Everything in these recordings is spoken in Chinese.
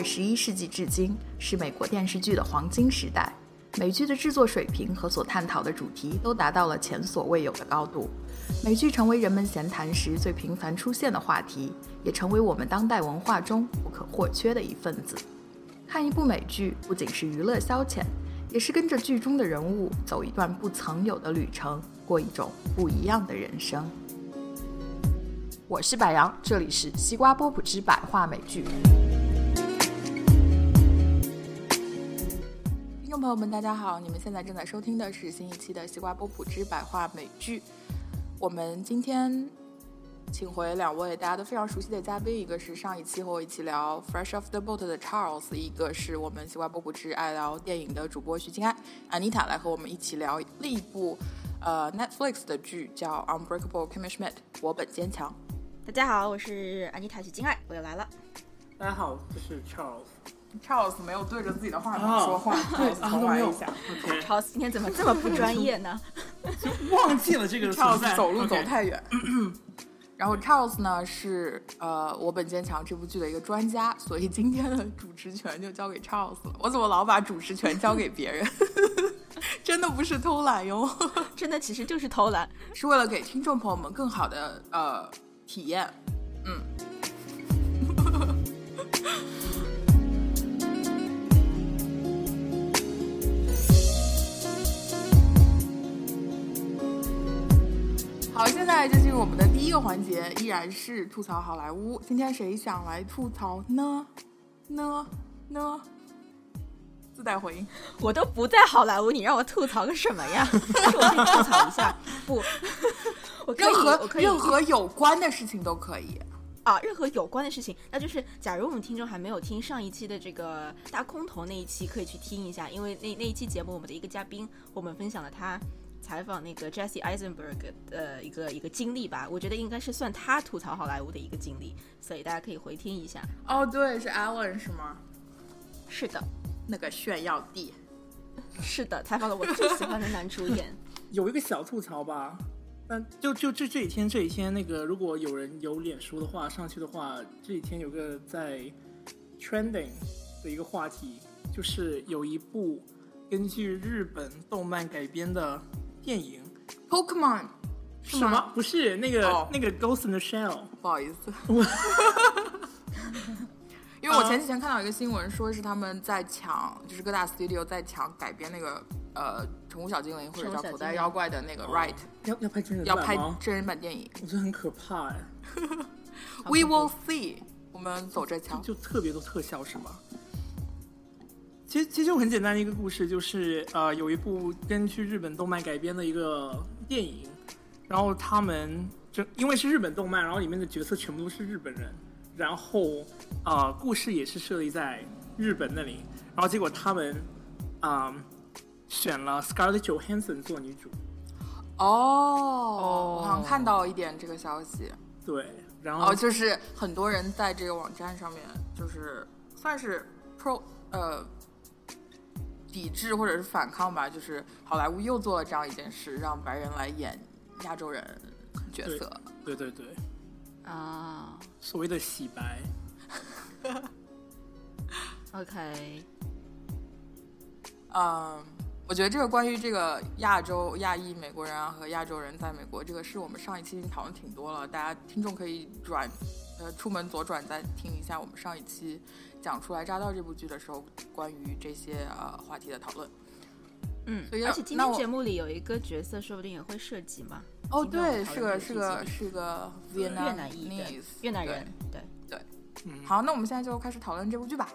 二十一世纪至今是美国电视剧的黄金时代，美剧的制作水平和所探讨的主题都达到了前所未有的高度。美剧成为人们闲谈时最频繁出现的话题，也成为我们当代文化中不可或缺的一份子。看一部美剧不仅是娱乐消遣，也是跟着剧中的人物走一段不曾有的旅程，过一种不一样的人生。我是白杨，这里是西瓜波普之百话美剧。众朋友们，大家好，你们现在正在收听的是新一期的西瓜波普之百话美剧。我们今天请回两位大家都非常熟悉的嘉宾，一个是上一期和我一起聊《Fresh Off the Boat》的 Charles，一个是我们西瓜波普之爱聊电影的主播徐静安 Anita 来和我们一起聊另一部呃 Netflix 的剧，叫《Unbreakable Kimmy Schmidt》，我本坚强。大家好，我是 Anita 许金爱，我又来了。大家好，我是 Charles。Charles 没有对着自己的话筒哦说话，对，重来啊都没有一下。OK，Charles 今天怎么这么不专业呢？就忘记了这个存 Charles 在。走路走太远。然后 Charles 呢是呃《我本坚强》这部剧的一个专家，所以今天的主持权就交给 Charles 了。我怎么老把主持权交给别人？真的不是偷懒哟，真的其实就是偷懒。是为了给听众朋友们更好的呃体验。嗯。好，现在就进入我们的第一个环节，依然是吐槽好莱坞。今天谁想来吐槽呢？呢？呢？自带回音。我都不在好莱坞，你让我吐槽个什么呀？但 是我可以吐槽一下，不，我可以，任何我可以任何有关的事情都可以。啊，任何有关的事情，那就是假如我们听众还没有听上一期的这个大空头那一期，可以去听一下，因为那那一期节目我们的一个嘉宾，我们分享了他采访那个 Jesse Eisenberg 的一个一个经历吧，我觉得应该是算他吐槽好莱坞的一个经历，所以大家可以回听一下。哦，对，是 Alan 是吗？是的，那个炫耀帝。是的，采访了我最喜欢的男主演。有一个小吐槽吧。但就就这这几天这几天那个，如果有人有脸书的话，上去的话，这几天有个在 trending 的一个话题，就是有一部根据日本动漫改编的电影，Pokemon？什么？不是那个、哦那个 Ghost in the Shell，不好意思，因为我前几天看到一个新闻，说是他们在抢，就是各大 studio 在抢改编那个呃宠物小精灵或者叫口袋妖怪的那个 right，要要拍真人要拍？真人版电影。我觉得很可怕哎。We will see，我们走着瞧。就特别多特效是吗？其实其实就很简单的一个故事，就是呃有一部根据日本动漫改编的一个电影，然后他们就因为是日本动漫，然后里面的角色全部都是日本人，然后呃故事也是设立在日本那里，然后结果他们啊、选了 Scarlett Johansson 做女主，哦，我好像看到一点这个消息。对，然后哦，就是很多人在这个网站上面，就是算是 pro 呃抵制或者是反抗吧，就是好莱坞又做了这样一件事，让白人来演亚洲人角色。对对对，啊所谓的洗白，，OK，嗯，我觉得这个关于这个亚洲、亚裔美国人啊和亚洲人在美国这个事，我们上一期已经讨论挺多了，大家听众可以转呃出门左转再听一下我们上一期讲《初来乍到》这部剧的时候关于这些呃话题的讨论。嗯所以，而且今天节目里有一个角色，说不定也会涉及嘛。哦，对，是个是个是个越南裔的越南人，对。嗯，好，那我们现在就开始讨论这部剧吧。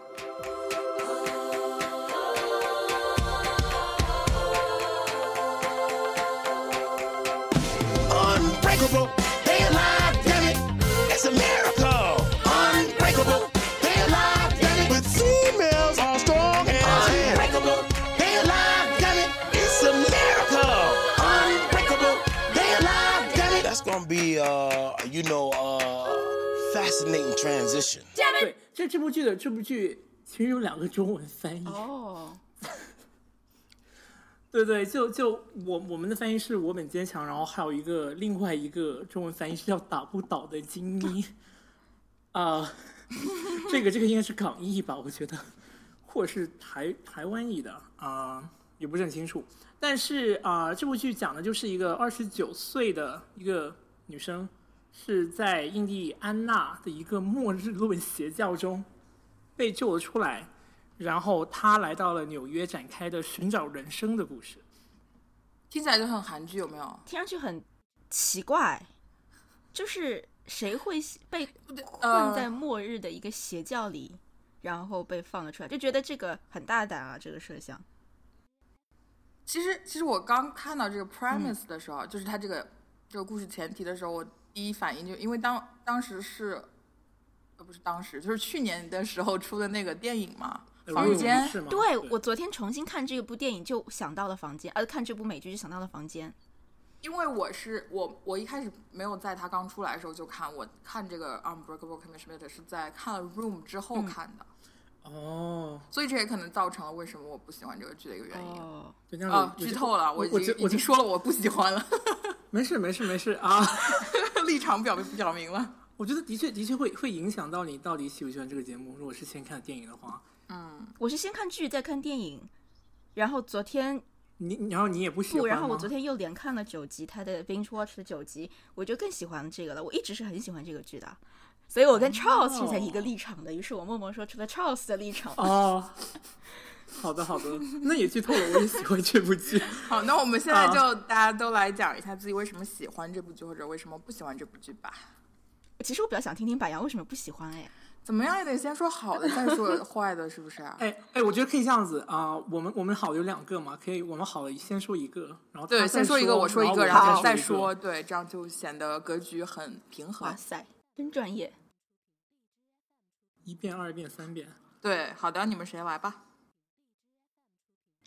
Fascinating transition. 对，这这部剧的这部剧其实有两个中文翻译。哦，对对，就就我我们的翻译是我本坚强，然后还有一个另外一个中文翻译是叫打不倒的金妮。啊、这个这个应该是港译吧，我觉得，或者是台台湾译的啊、也不是很清楚。但是啊、这部剧讲的就是一个二十九岁的一个女生，是在印第安纳的一个末日论邪教中被救了出来，然后他来到了纽约展开的寻找人生的故事。听起来就很韩剧，有没有？听上去很奇怪，就是谁会被呃困在末日的一个邪教里，然后被放了出来，就觉得这个很大胆啊，这个设想。其实，其实我刚看到这个 premise 的时候，就是他这个这个故事前提的时候，我第一反应就因为当当时是，呃，不是当时，就是去年的时候出的那个电影嘛，呃房间是吗？对我昨天重新看这部电影，就想到了房间，呃，看这部美剧就想到了房间。因为我是我我一开始没有在它刚出来的时候就看，我看这个 Unbreakable Kimmy Schmidt 是在看了 Room 之后嗯看的，哦，所以这也可能造成了为什么我不喜欢这个剧的一个原因。哦，剧透了，我已经已我觉我觉经说了我不喜欢了，没事没事没事啊。立场表明表明了。我觉得的确的确会会影响到你到底喜不喜欢这个节目。如果是先看电影的话，嗯，我是先看剧再看电影，然后昨天你然后你也不喜欢不，然后我昨天又连看了九集，他的 binge watch 的九集，我就更喜欢这个了。我一直是很喜欢这个剧的，所以我跟 Charles 是在一个立场的。于是我默默说出了 Charles 的立场。哦。好的好的，那也剧透了，我也喜欢这部剧。好，那我们现在啊就大家都来讲一下自己为什么喜欢这部剧，或者为什么不喜欢这部剧吧。其实我比较想听听柏杨为什么不喜欢哎。怎么样也得先说好的，再说坏的，是不是啊？哎哎，我觉得可以这样子啊、我们我们好的有两个嘛，可以我们好的先说一个，然后对，先说一个，我说一个，然后然后再再说对，这样就显得格局很平衡哇。塞，真专业！一遍、二遍、三遍。对，好的，你们谁来吧？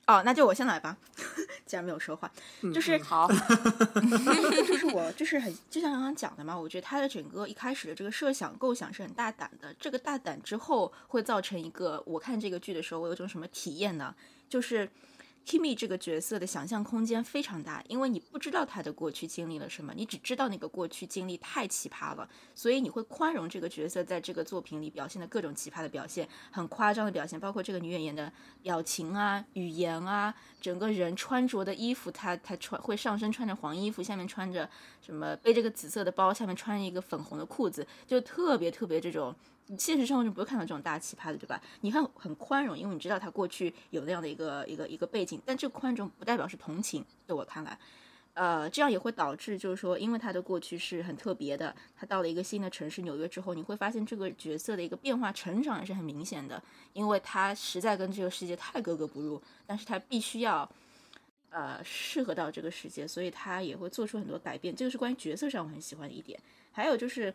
哦，那就我先来吧，既然没有说话，嗯 就是嗯好，就是我就是很就像刚刚讲的嘛，我觉得他的整个一开始的这个设想构想是很大胆的，这个大胆之后会造成一个我看这个剧的时候，我有一种什么体验呢？就是 Kimi 这个角色的想象空间非常大，因为你不知道他的过去经历了什么，你只知道那个过去经历太奇葩了，所以你会宽容这个角色在这个作品里表现的各种奇葩的表现，很夸张的表现，包括这个女演员的表情啊、语言啊，整个人穿着的衣服，她她穿会上身穿着黄衣服，下面穿着什么背这个紫色的包，下面穿一个粉红的裤子，就特别特别这种。你现实生活中不会看到这种大奇葩的，对吧？你看很宽容，因为你知道他过去有那样的一个一个一个背景，但这个宽容不代表是同情，在我看来，呃，这样也会导致就是说，因为他的过去是很特别的，他到了一个新的城市纽约之后，你会发现这个角色的一个变化成长也是很明显的，因为他实在跟这个世界太格格不入，但是他必须要。呃，适合到这个世界，所以他也会做出很多改变。这个是关于角色上我很喜欢的一点。还有就是，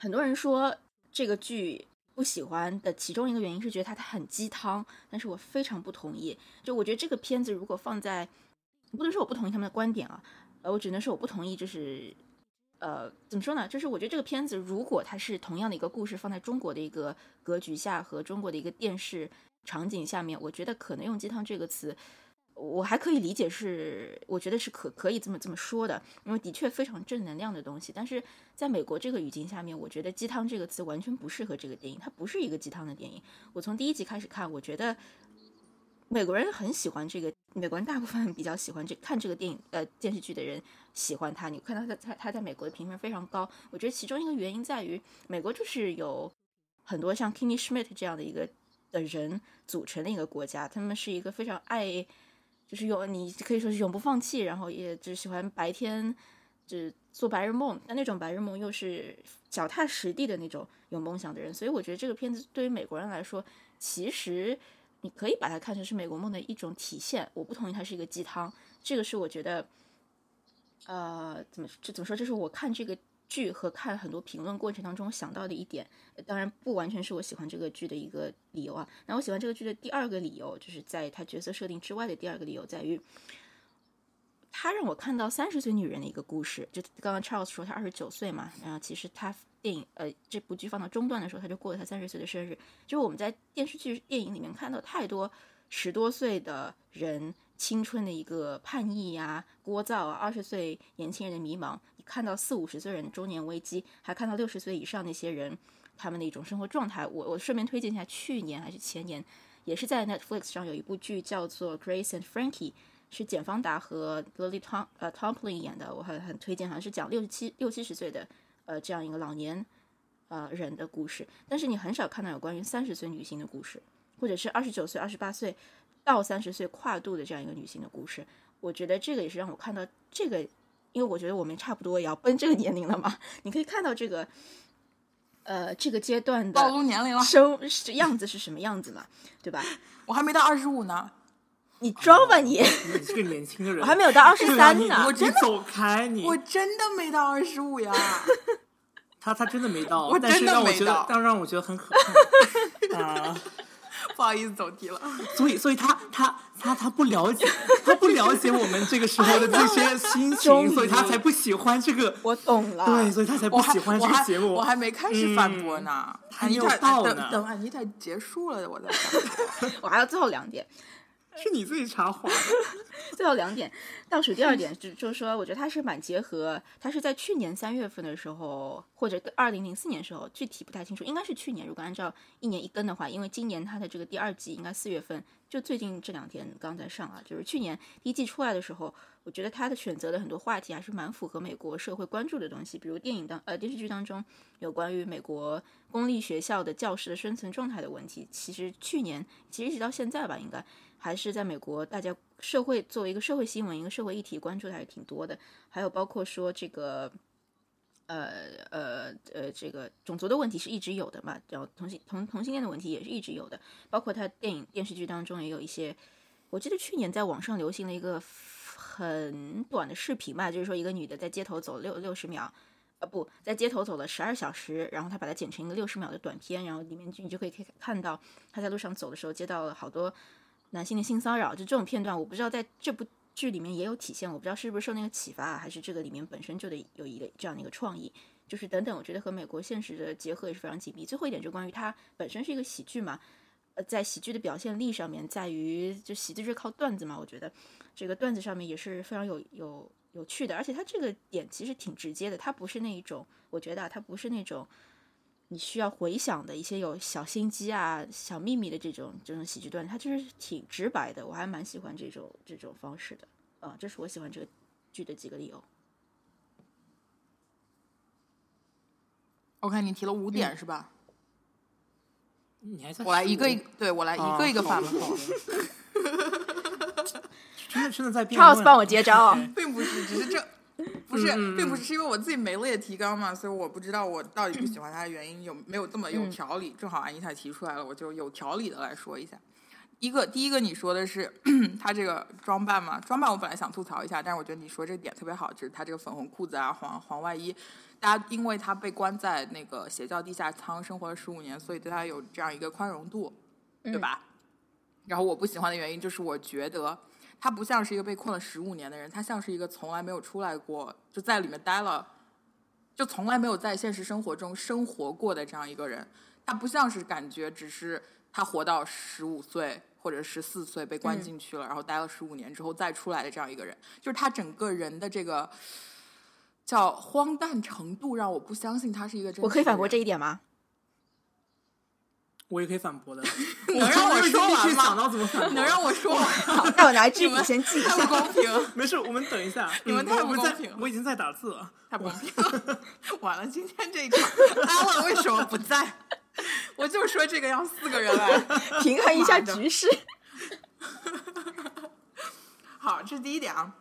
很多人说这个剧不喜欢的其中一个原因是觉得它它很鸡汤，但是我非常不同意。就我觉得这个片子如果放在，不能说我不同意他们的观点啊，呃，我只能说我不同意，就是呃，怎么说呢？就是我觉得这个片子如果它是同样的一个故事放在中国的一个格局下和中国的一个电视场景下面，我觉得可能用鸡汤这个词。我还可以理解是，我觉得是可可以这么这么说的，因为的确非常正能量的东西。但是在美国这个语境下面，我觉得鸡汤这个词完全不适合这个电影，它不是一个鸡汤的电影。我从第一集开始看，我觉得美国人很喜欢这个，美国人大部分 比较喜欢这看这个电影呃电视剧的人喜欢它。你看到他他他在美国的评分非常高，我觉得其中一个原因在于美国就是有很多像 Kimmy Schmidt 这样的一个的人组成的一个国家，他们是一个非常爱。就是永你可以说是永不放弃，然后也只喜欢白天只做白日梦，但那种白日梦又是脚踏实地的那种有梦想的人，所以我觉得这个片子对于美国人来说，其实你可以把它看成是美国梦的一种体现。我不同意它是一个鸡汤，这个是我觉得，呃，怎么这怎么说？这是我看这个剧和看很多评论过程当中想到的一点。当然不完全是我喜欢这个剧的一个理由啊。那我喜欢这个剧的第二个理由，就是在他角色设定之外的第二个理由在于，他让我看到三十岁女人的一个故事。就刚刚 Charles 说他二十九岁嘛，然后其实他电影呃这部剧放到中段的时候，他就过了他三十岁的生日。就是我们在电视剧、电影里面看到太多十多岁的人青春的一个叛逆呀、聒噪啊，二十岁年轻人的迷茫。你看到四五十岁人的中年危机，还看到六十岁以上那些人。他们的一种生活状态。我我顺便推荐一下，去年还是前年，也是在 Netflix 上有一部剧叫做《Grace and Frankie》，是简·方达和 Lily Tom 呃 Tomlin 演的，我很很推荐，好像是讲六十七六七十岁的呃这样一个老年呃人的故事，但是你很少看到有关于三十岁女性的故事，或者是二十九岁、二十八岁到三十岁跨度的这样一个女性的故事。我觉得这个也是让我看到这个，因为我觉得我们差不多也要奔这个年龄了嘛，你可以看到这个，呃，这个阶段的暴露年龄了，生样子是什么样子嘛，对吧？我还没到二十五呢。你装吧你，你是个年轻的人，我还没有到二十三呢。你走开你，我真的没到二十五呀！他他真的没到，我但是真的让我觉得没到，但让我觉得很可怕 啊。不好意思，走题了。所以，所以他他他他不了解，他不了解我们这个时候的这些心情，所以他才不喜欢这个。我懂了，对，所以他才不喜欢这个节目。我还没开始反驳呢。还没有到呢等安妮塔结束了，我再。我还有最后两点。是你自己插话的。最后两点，倒数第二点就就是说，我觉得它是蛮结合，它是在去年三月份的时候，或者二零零四年的时候，具体不太清楚，应该是去年。如果按照一年一更的话，因为今年它的这个第二季应该四月份，就最近这两天刚在上啊，就是去年第一季出来的时候，我觉得它的选择的很多话题还是蛮符合美国社会关注的东西，比如电影当呃电视剧当中有关于美国公立学校的教师的生存状态的问题，其实去年其实一直到现在吧，应该。还是在美国，大家社会作为一个社会新闻、一个社会议题关注的还是挺多的。还有包括说这个，呃呃呃，这个种族的问题是一直有的嘛，然后同性同同性恋的问题也是一直有的。包括他电影电视剧当中也有一些，我记得去年在网上流行了一个很短的视频嘛，就是说一个女的在街头走六六十秒。呃不在街头走了十二小时，然后她把它剪成一个六十秒的短片，然后里面你就可以可以看到她在路上走的时候接到了好多男性的性骚扰，就这种片段，我不知道在这部剧里面也有体现，我不知道是不是受那个启发，还是这个里面本身就得有一个这样的一个创意，就是等等，我觉得和美国现实的结合也是非常紧密。最后一点就关于它本身是一个喜剧嘛，呃，在喜剧的表现力上面，在于就喜剧是靠段子嘛，我觉得这个段子上面也是非常有有有趣的，而且它这个点其实挺直接的，它不是那一种，我觉得啊，它不是那种。你需要回想的一些有小心机啊、小秘密的这种这种喜剧段，它就是挺直白的，我还蛮喜欢这种这种方式的。啊，这是我喜欢这个剧的几个理由。我看你提了五点是吧？你还在我来一个一个，对我来一啊个一个反驳。真的真的在辩 Charles 帮我接招啊！并不是，只是这不是，并不是，是因为我自己没列提纲嘛，所以我不知道我到底不喜欢他的原因有没有这么有嗯条理。正好安妮塔提出来了，我就有条理的来说一下。一个，第一个你说的是 他这个装扮嘛，装扮我本来想吐槽一下，但是我觉得你说这个点特别好，就是他这个粉红裤子啊，黄黄外衣，大家因为他被关在那个邪教地下仓生活了十五年，所以对他有这样一个宽容度，对吧？然后我不喜欢的原因就是我觉得他不像是一个被困了十五年的人，他像是一个从来没有出来过，就在里面待了，就从来没有在现实生活中生活过的这样一个人。他不像是感觉只是他活到十五岁或者十四岁被关进去了，然后待了十五年之后再出来的这样一个人，就是他整个人的这个叫荒诞程度，让我不相信他是一个真实我可以反驳这一点吗？我也可以反驳的。能让我说完吗想到怎么反驳？能让我说完吗？那我拿支你们笔先记一太不。公平。没事，我们等一下。你们太不公平了我已经在打字了。太不公平了！完了，今天这一场，阿乐为什么不在？我就说这个要四个人来。平衡一下局势。好，这是第一点啊。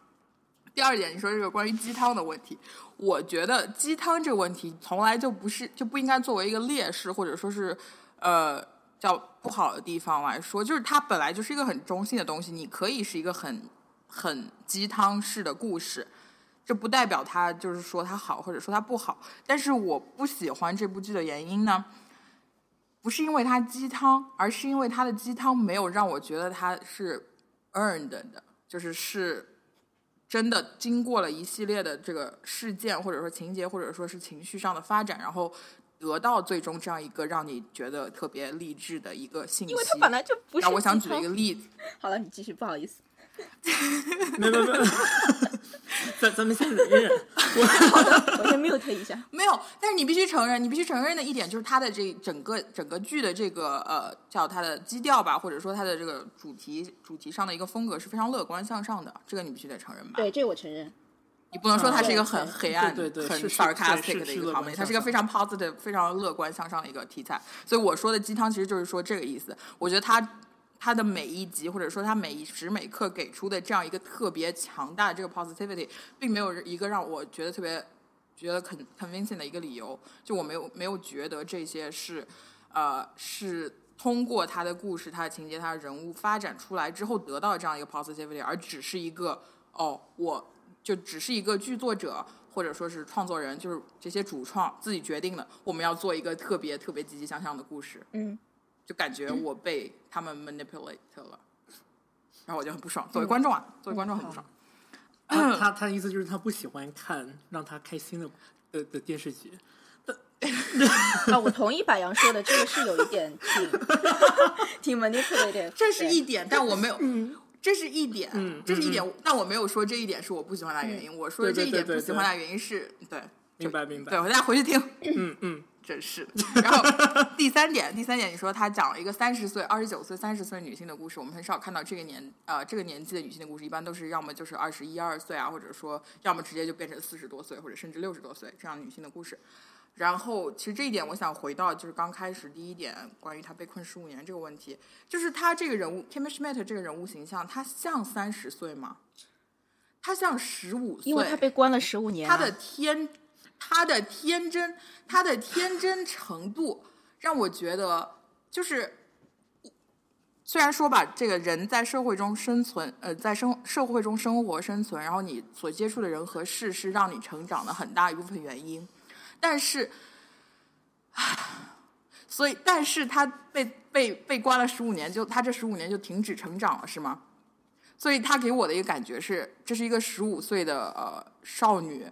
第二点，你说这个关于鸡汤的问题，我觉得鸡汤这个问题从来就不是就不应该作为一个劣势，或者说是呃叫不好的地方来说，就是它本来就是一个很中性的东西，你可以是一个很很鸡汤式的故事，这不代表它就是说它好或者说它不好。但是我不喜欢这部剧的原因呢，不是因为它鸡汤，而是因为它的鸡汤没有让我觉得它是 earned 的，就是是真的经过了一系列的这个事件，或者说情节，或者说是情绪上的发展，然后得到最终这样一个让你觉得特别励志的一个信息。因为它本来就不是。然后我想举一个，例 子，好了，你继续，不好意思。没有没有没有，咱咱们先忍一忍。我先 mute 一下。没有，但是你必须承认，你必须承认的一点就是它的这整个整个剧的这个呃叫它的基调吧，或者说它的这个主题主题上的一个风格是非常乐观向上的，这个你必须得承认吧？对，这个我承认。你不能说它是一个很黑暗、很对对对是是 sarcastic 是的一个场面，它是一个非常 positive、非常乐观向上的一个题材。所以我说的鸡汤其实就是说这个意思。我觉得它它的每一集或者说它每一时每刻给出的这样一个特别强大的这个 positivity，并没有一个让我觉得特别觉得 con convincing 的一个理由。就我没有没有觉得这些是呃是。通过他的故事、他的情节、他的人物发展出来之后得到这样一个 positivity，而只是一个哦，我就只是一个剧作者或者说是创作人，就是这些主创自己决定的，我们要做一个特别特别积极向上的故事，嗯，就感觉我被他们 manipulate 了，然后我就很不爽。作为观众啊，作为观众很不爽。他他他的意思就是他不喜欢看让他开心的的的电视剧。啊，我同意柏杨说的，这个是有一点挺 挺 manipulative。这是一点，但我没有。这是一点，嗯这是一点，但我没有说这一点是我不喜欢他的原因。我说的这一点不喜欢他的原因是，对，明白明白对，我大家回去听。嗯嗯，真是。然后第三点，第三点，你说他讲了一个三十岁、二十九岁、三十岁女性的故事，我们很少看到这个年呃这个年纪的女性的故事，一般都是要么就是二十一二岁啊，或者说要么直接就变成四十多岁，或者甚至六十多岁这样女性的故事。然后，其实这一点，我想回到就是刚开始第一点，关于他被困十五年这个问题，就是他这个人物 Kimmy Schmidt 这个人物形象，他像三十岁吗？他像十五岁，因为他被关了十五年、啊，他的天，他的天真，他的天真程度，让我觉得就是，虽然说吧，这个人在社会中生存，呃，在生社会中生活生存，然后你所接触的人和事是让你成长的很大一部分原因，但是，所以，但是他被被被关了十五年，就他这十五年就停止成长了，是吗？所以他给我的一个感觉是，这是一个十五岁的呃少女，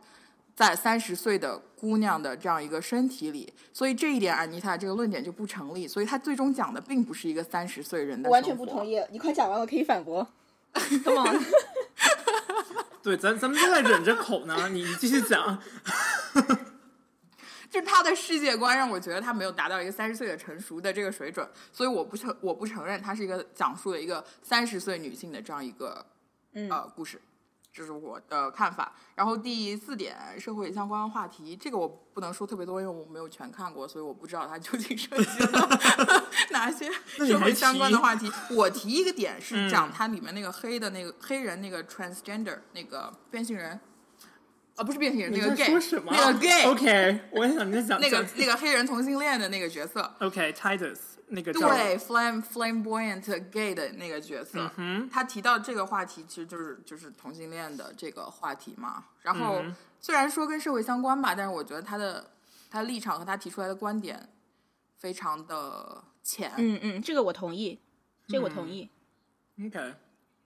在三十岁的姑娘的这样一个身体里，所以这一点安妮塔这个论点就不成立。所以他最终讲的并不是一个三十岁人的，我完全不同。意。你快讲完，我可以反驳。Come on，对，咱咱们都在忍着口呢，你你继续讲。就是他的世界观让我觉得他没有达到一个三十岁的成熟的这个水准，所以我不承我不承认他是一个讲述了一个三十岁女性的这样一个嗯呃故事，这是我的看法。然后第四点，社会相关话题，这个我不能说特别多，因为我没有全看过，所以我不知道它究竟涉及了 哪些社会相关的话题。我提一个点是嗯讲它里面那个黑的那个黑人那个 transgender 那个变性人，啊不是变性人，你那个在 gay，说什么？那个 gay。OK，我也想你在讲那个那个黑人同性恋的那个角色，OK，Titus 那个对，flame flamboyant gay 的那个角色，嗯他提到这个话题，其实就是就是同性恋的这个话题嘛。然后、嗯虽然说跟社会相关吧，但是我觉得他的他立场和他提出来的观点非常的浅，嗯嗯，这个我同意，这个我同意。OK，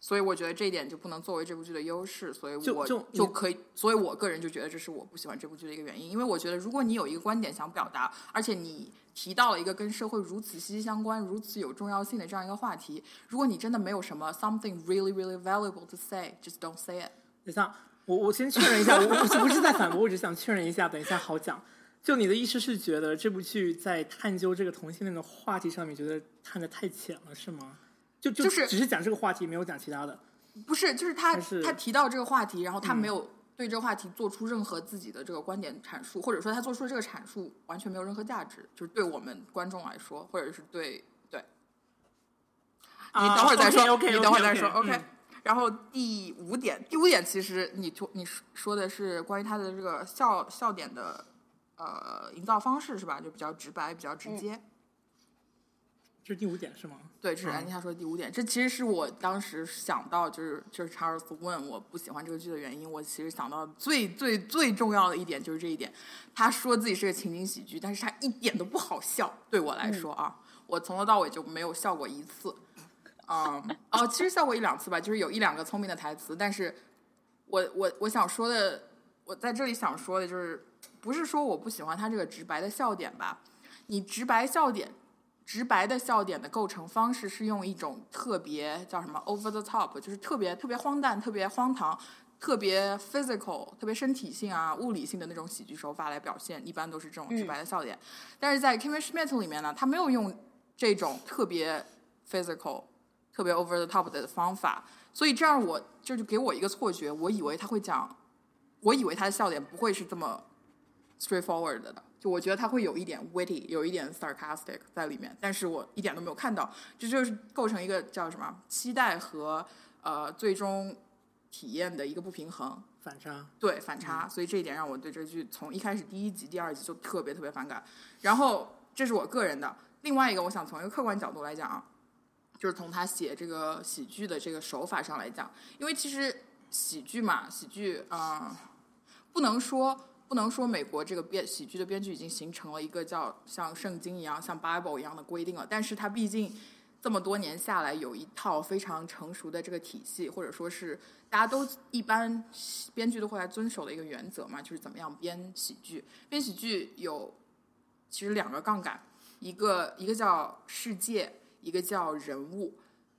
所以我觉得这一点就不能作为这部剧的优势，所以我就就就可以，所以我个人就觉得这是我不喜欢这部剧的一个原因，因为我觉得如果你有一个观点想表达，而且你提到了一个跟社会如此息息相关、如此有重要性的这样一个话题，如果你真的没有什么 something really really valuable to say，just don't say it。等一下，我我先确认一下，我我不是在反驳，我只想确认一下，等一下好讲。就你的意思是觉得这部剧在探究这个同性恋的话题上面，觉得探的太浅了，是吗？就就就是只是讲这个话题，没有讲其他的。不是，就是他是他提到这个话题，然后他嗯没有对这个话题做出任何自己的这个观点阐述，或者说他做出的这个阐述完全没有任何价值，就是对我们观众来说，或者是对对。你等会儿再说你等会儿再说 OK。然后第五点，第五点其实你说你说的是关于他的这个笑笑点的呃营造方式是吧？就比较直白，比较直接。这是第五点是吗？对，这是嗯安妮塔说的第五点。这其实是我当时想到，就是就是查尔斯问我不喜欢这个剧的原因。我其实想到最最最重要的一点就是这一点。他说自己是个情景喜剧，但是他一点都不好笑。对我来说啊，我从头到尾就没有笑过一次。嗯，哦，其实笑过一两次吧，就是有一两个聪明的台词，但是我我我想说的，我在这里想说的就是，不是说我不喜欢他这个直白的笑点吧？你直白笑点，直白的笑点的构成方式是用一种特别叫什么 over the top，就是特别特别荒诞、特别荒唐、特别 physical、特别身体性啊、物理性的那种喜剧手法来表现，一般都是这种直白的笑点。但是在 Kimmy Schmidt 里面呢，他没有用这种特别 physical、特别 over the top 的方法，所以这样我这就给我一个错觉，我以为他会讲，我以为他的笑点不会是这么 straightforward 的，就我觉得他会有一点 witty，有一点 sarcastic 在里面，但是我一点都没有看到，这就是构成一个叫什么期待和呃最终体验的一个不平衡。反差。对反差，所以这一点让我对这剧从一开始第一集、第二集就特别特别反感。然后这是我个人的，另外一个我想从一个客观角度来讲啊，就是从他写这个喜剧的这个手法上来讲，因为其实喜剧嘛，喜剧啊、呃不能说不能说美国这个编喜剧的编剧已经形成了一个叫像圣经一样、像 Bible 一样的规定了，但是它毕竟这么多年下来有一套非常成熟的这个体系，或者说是大家都一般编剧都会来遵守的一个原则嘛，就是怎么样编喜剧。编喜剧有其实两个杠杆，一个一个叫世界，一个叫人物。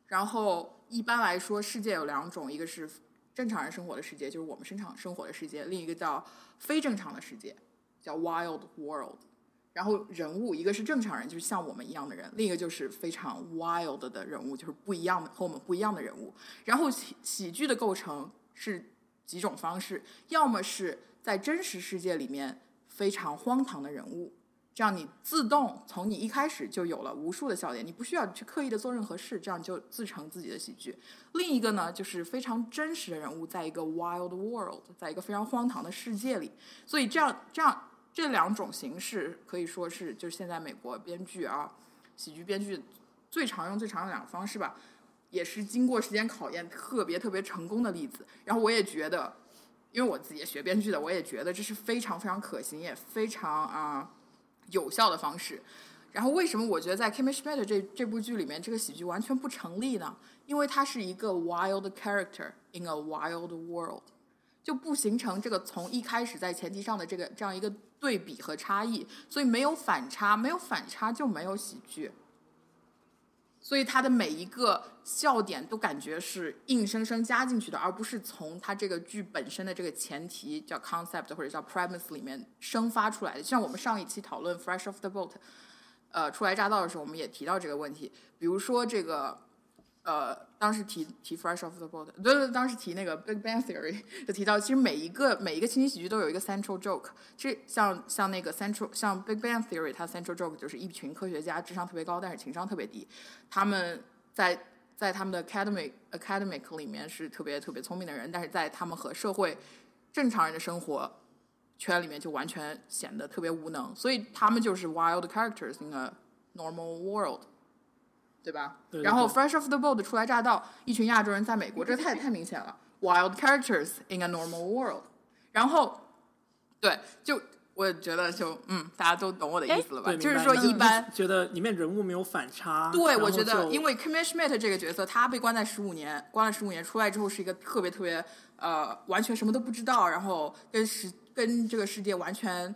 然后一般来说，世界有两种，一个是正常人生活的世界，就是我们生产生活的世界；另一个叫非正常的世界，叫 wild world。然后人物，一个是正常人，就是像我们一样的人；另一个就是非常 wild 的人物，就是不一样的和我们不一样的人物。然后喜喜剧的构成是几种方式，要么是在真实世界里面非常荒唐的人物，这样你自动从你一开始就有了无数的笑点，你不需要去刻意的做任何事，这样就自成自己的喜剧。另一个呢，就是非常真实的人物，在一个 wild world，在一个非常荒唐的世界里，所以这样这样这两种形式可以说是就是现在美国编剧啊，喜剧编剧最常用、最常用的两个方式吧，也是经过时间考验特别特别成功的例子。然后我也觉得，因为我自己也学编剧的，我也觉得这是非常非常可行，也非常啊、有效的方式。然后为什么我觉得在《Kimmy Schmidt》这这部剧里面，这个喜剧完全不成立呢？因为它是一个 wild character in a wild world，就不形成这个从一开始在前提上的这个这样一个对比和差异，所以没有反差，没有反差就没有喜剧。所以它的每一个笑点都感觉是硬生生加进去的，而不是从它这个剧本身的这个前提叫 concept 或者叫 premise 里面生发出来的。像我们上一期讨论 Fresh off the boat，呃，初来乍到的时候，我们也提到这个问题。比如说这个，呃，当时提提 Fresh off the boat，对对，当时提那个 Big Bang Theory 就提到，其实每一个每一个情景喜剧都有一个 central joke。其实像像那个 central 像 Big Bang Theory，它 central joke 就是一群科学家智商特别高，但是情商特别低，他们在在他们的 academic academic 里面是特别特别聪明的人，但是在他们和社会正常人的生活圈里面就完全显得特别无能，所以他们就是 wild characters in a normal world，对吧？对对然后 fresh off the boat 初来乍到，一群亚洲人在美国，这个太太明显了，wild characters in a normal world。然后，对，就我觉得就嗯，大家都懂我的意思了吧？就是说一般觉得里面人物没有反差。对，我觉得因为 Kimmy Schmidt 这个角色，他被关在十五年，关了十五年，出来之后是一个特别特别呃，完全什么都不知道，然后跟世跟这个世界完全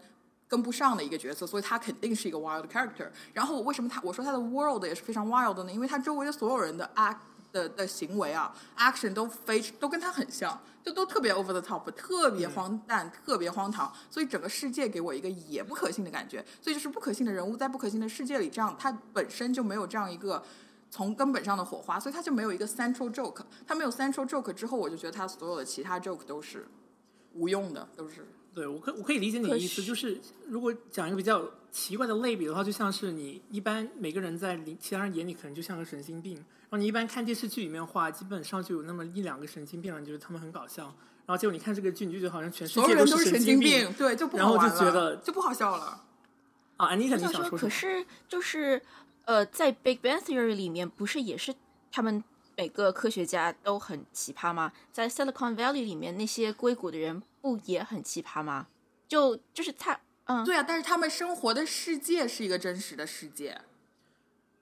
跟不上的一个角色，所以他肯定是一个 wild character。然后为什么他我说他的 world 也是非常 wild 的呢？因为他周围的所有人的 act 的的行为啊，action 都非都跟他很像，就都特别 over the top，特别荒诞，特别荒唐，所以整个世界给我一个也不可信的感觉。所以就是不可信的人物在不可信的世界里，这样他本身就没有这样一个从根本上的火花，所以他就没有一个 central joke。他没有 central joke 之后，我就觉得他所有的其他 joke 都是无用的，都是对我可我可以理解你的意思，就是如果讲一个比较奇怪的类比的话，就像是你一般每个人在邻其他人眼里可能就像个神经病，然后你一般看电视剧里面的话，基本上就有那么一两个神经病人，你觉得他们很搞笑，然后结果你看这个剧，你就觉得好像全世界人都是神是经病，对，就不然后就好玩了觉得就不好笑了。啊，安妮塔，你想说，想说？可是就是呃，在 Big Bang Theory 里面，不是也是他们每个科学家都很奇葩吗？在 Silicon Valley 里面，那些硅谷的人不也很奇葩吗？就就是他，嗯，对啊，但是他们生活的世界是一个真实的世界，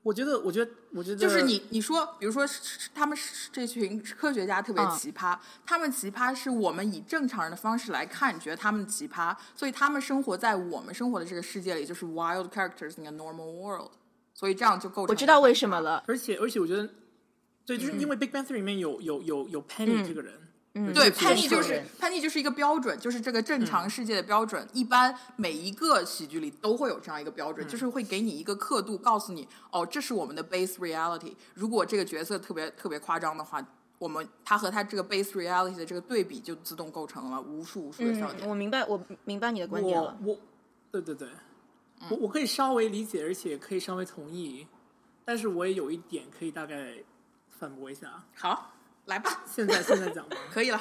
我觉得，我觉得，我觉得就是你你说，比如说他们这群科学家特别嗯。奇葩，他们奇葩是我们以正常人的方式来看，觉得他们奇葩，所以他们生活在我们生活的这个世界里，就是 wild characters in a normal world，所以这样就构成我知道为。什么了，而且而且我觉得，对，就是因为 Big Bang Theory 里面有有有有 Penny 嗯这个人，嗯对，叛逆就是叛逆就是一个标准，就是这个正常世界的标准。一般每一个喜剧里都会有这样一个标准，就是会给你一个刻度，告诉你哦，这是我们的 base reality。如果这个角色特别特别夸张的话，我们他和他这个 base reality 的这个对比，就自动构成了无数无数的笑嗯，点。我明白，我明白你的观点了。我我，对对对，我我可以稍微理解，而且可以稍微同意，但是我也有一点可以大概反驳一下。好，来吧，现在现在讲吧？可以了。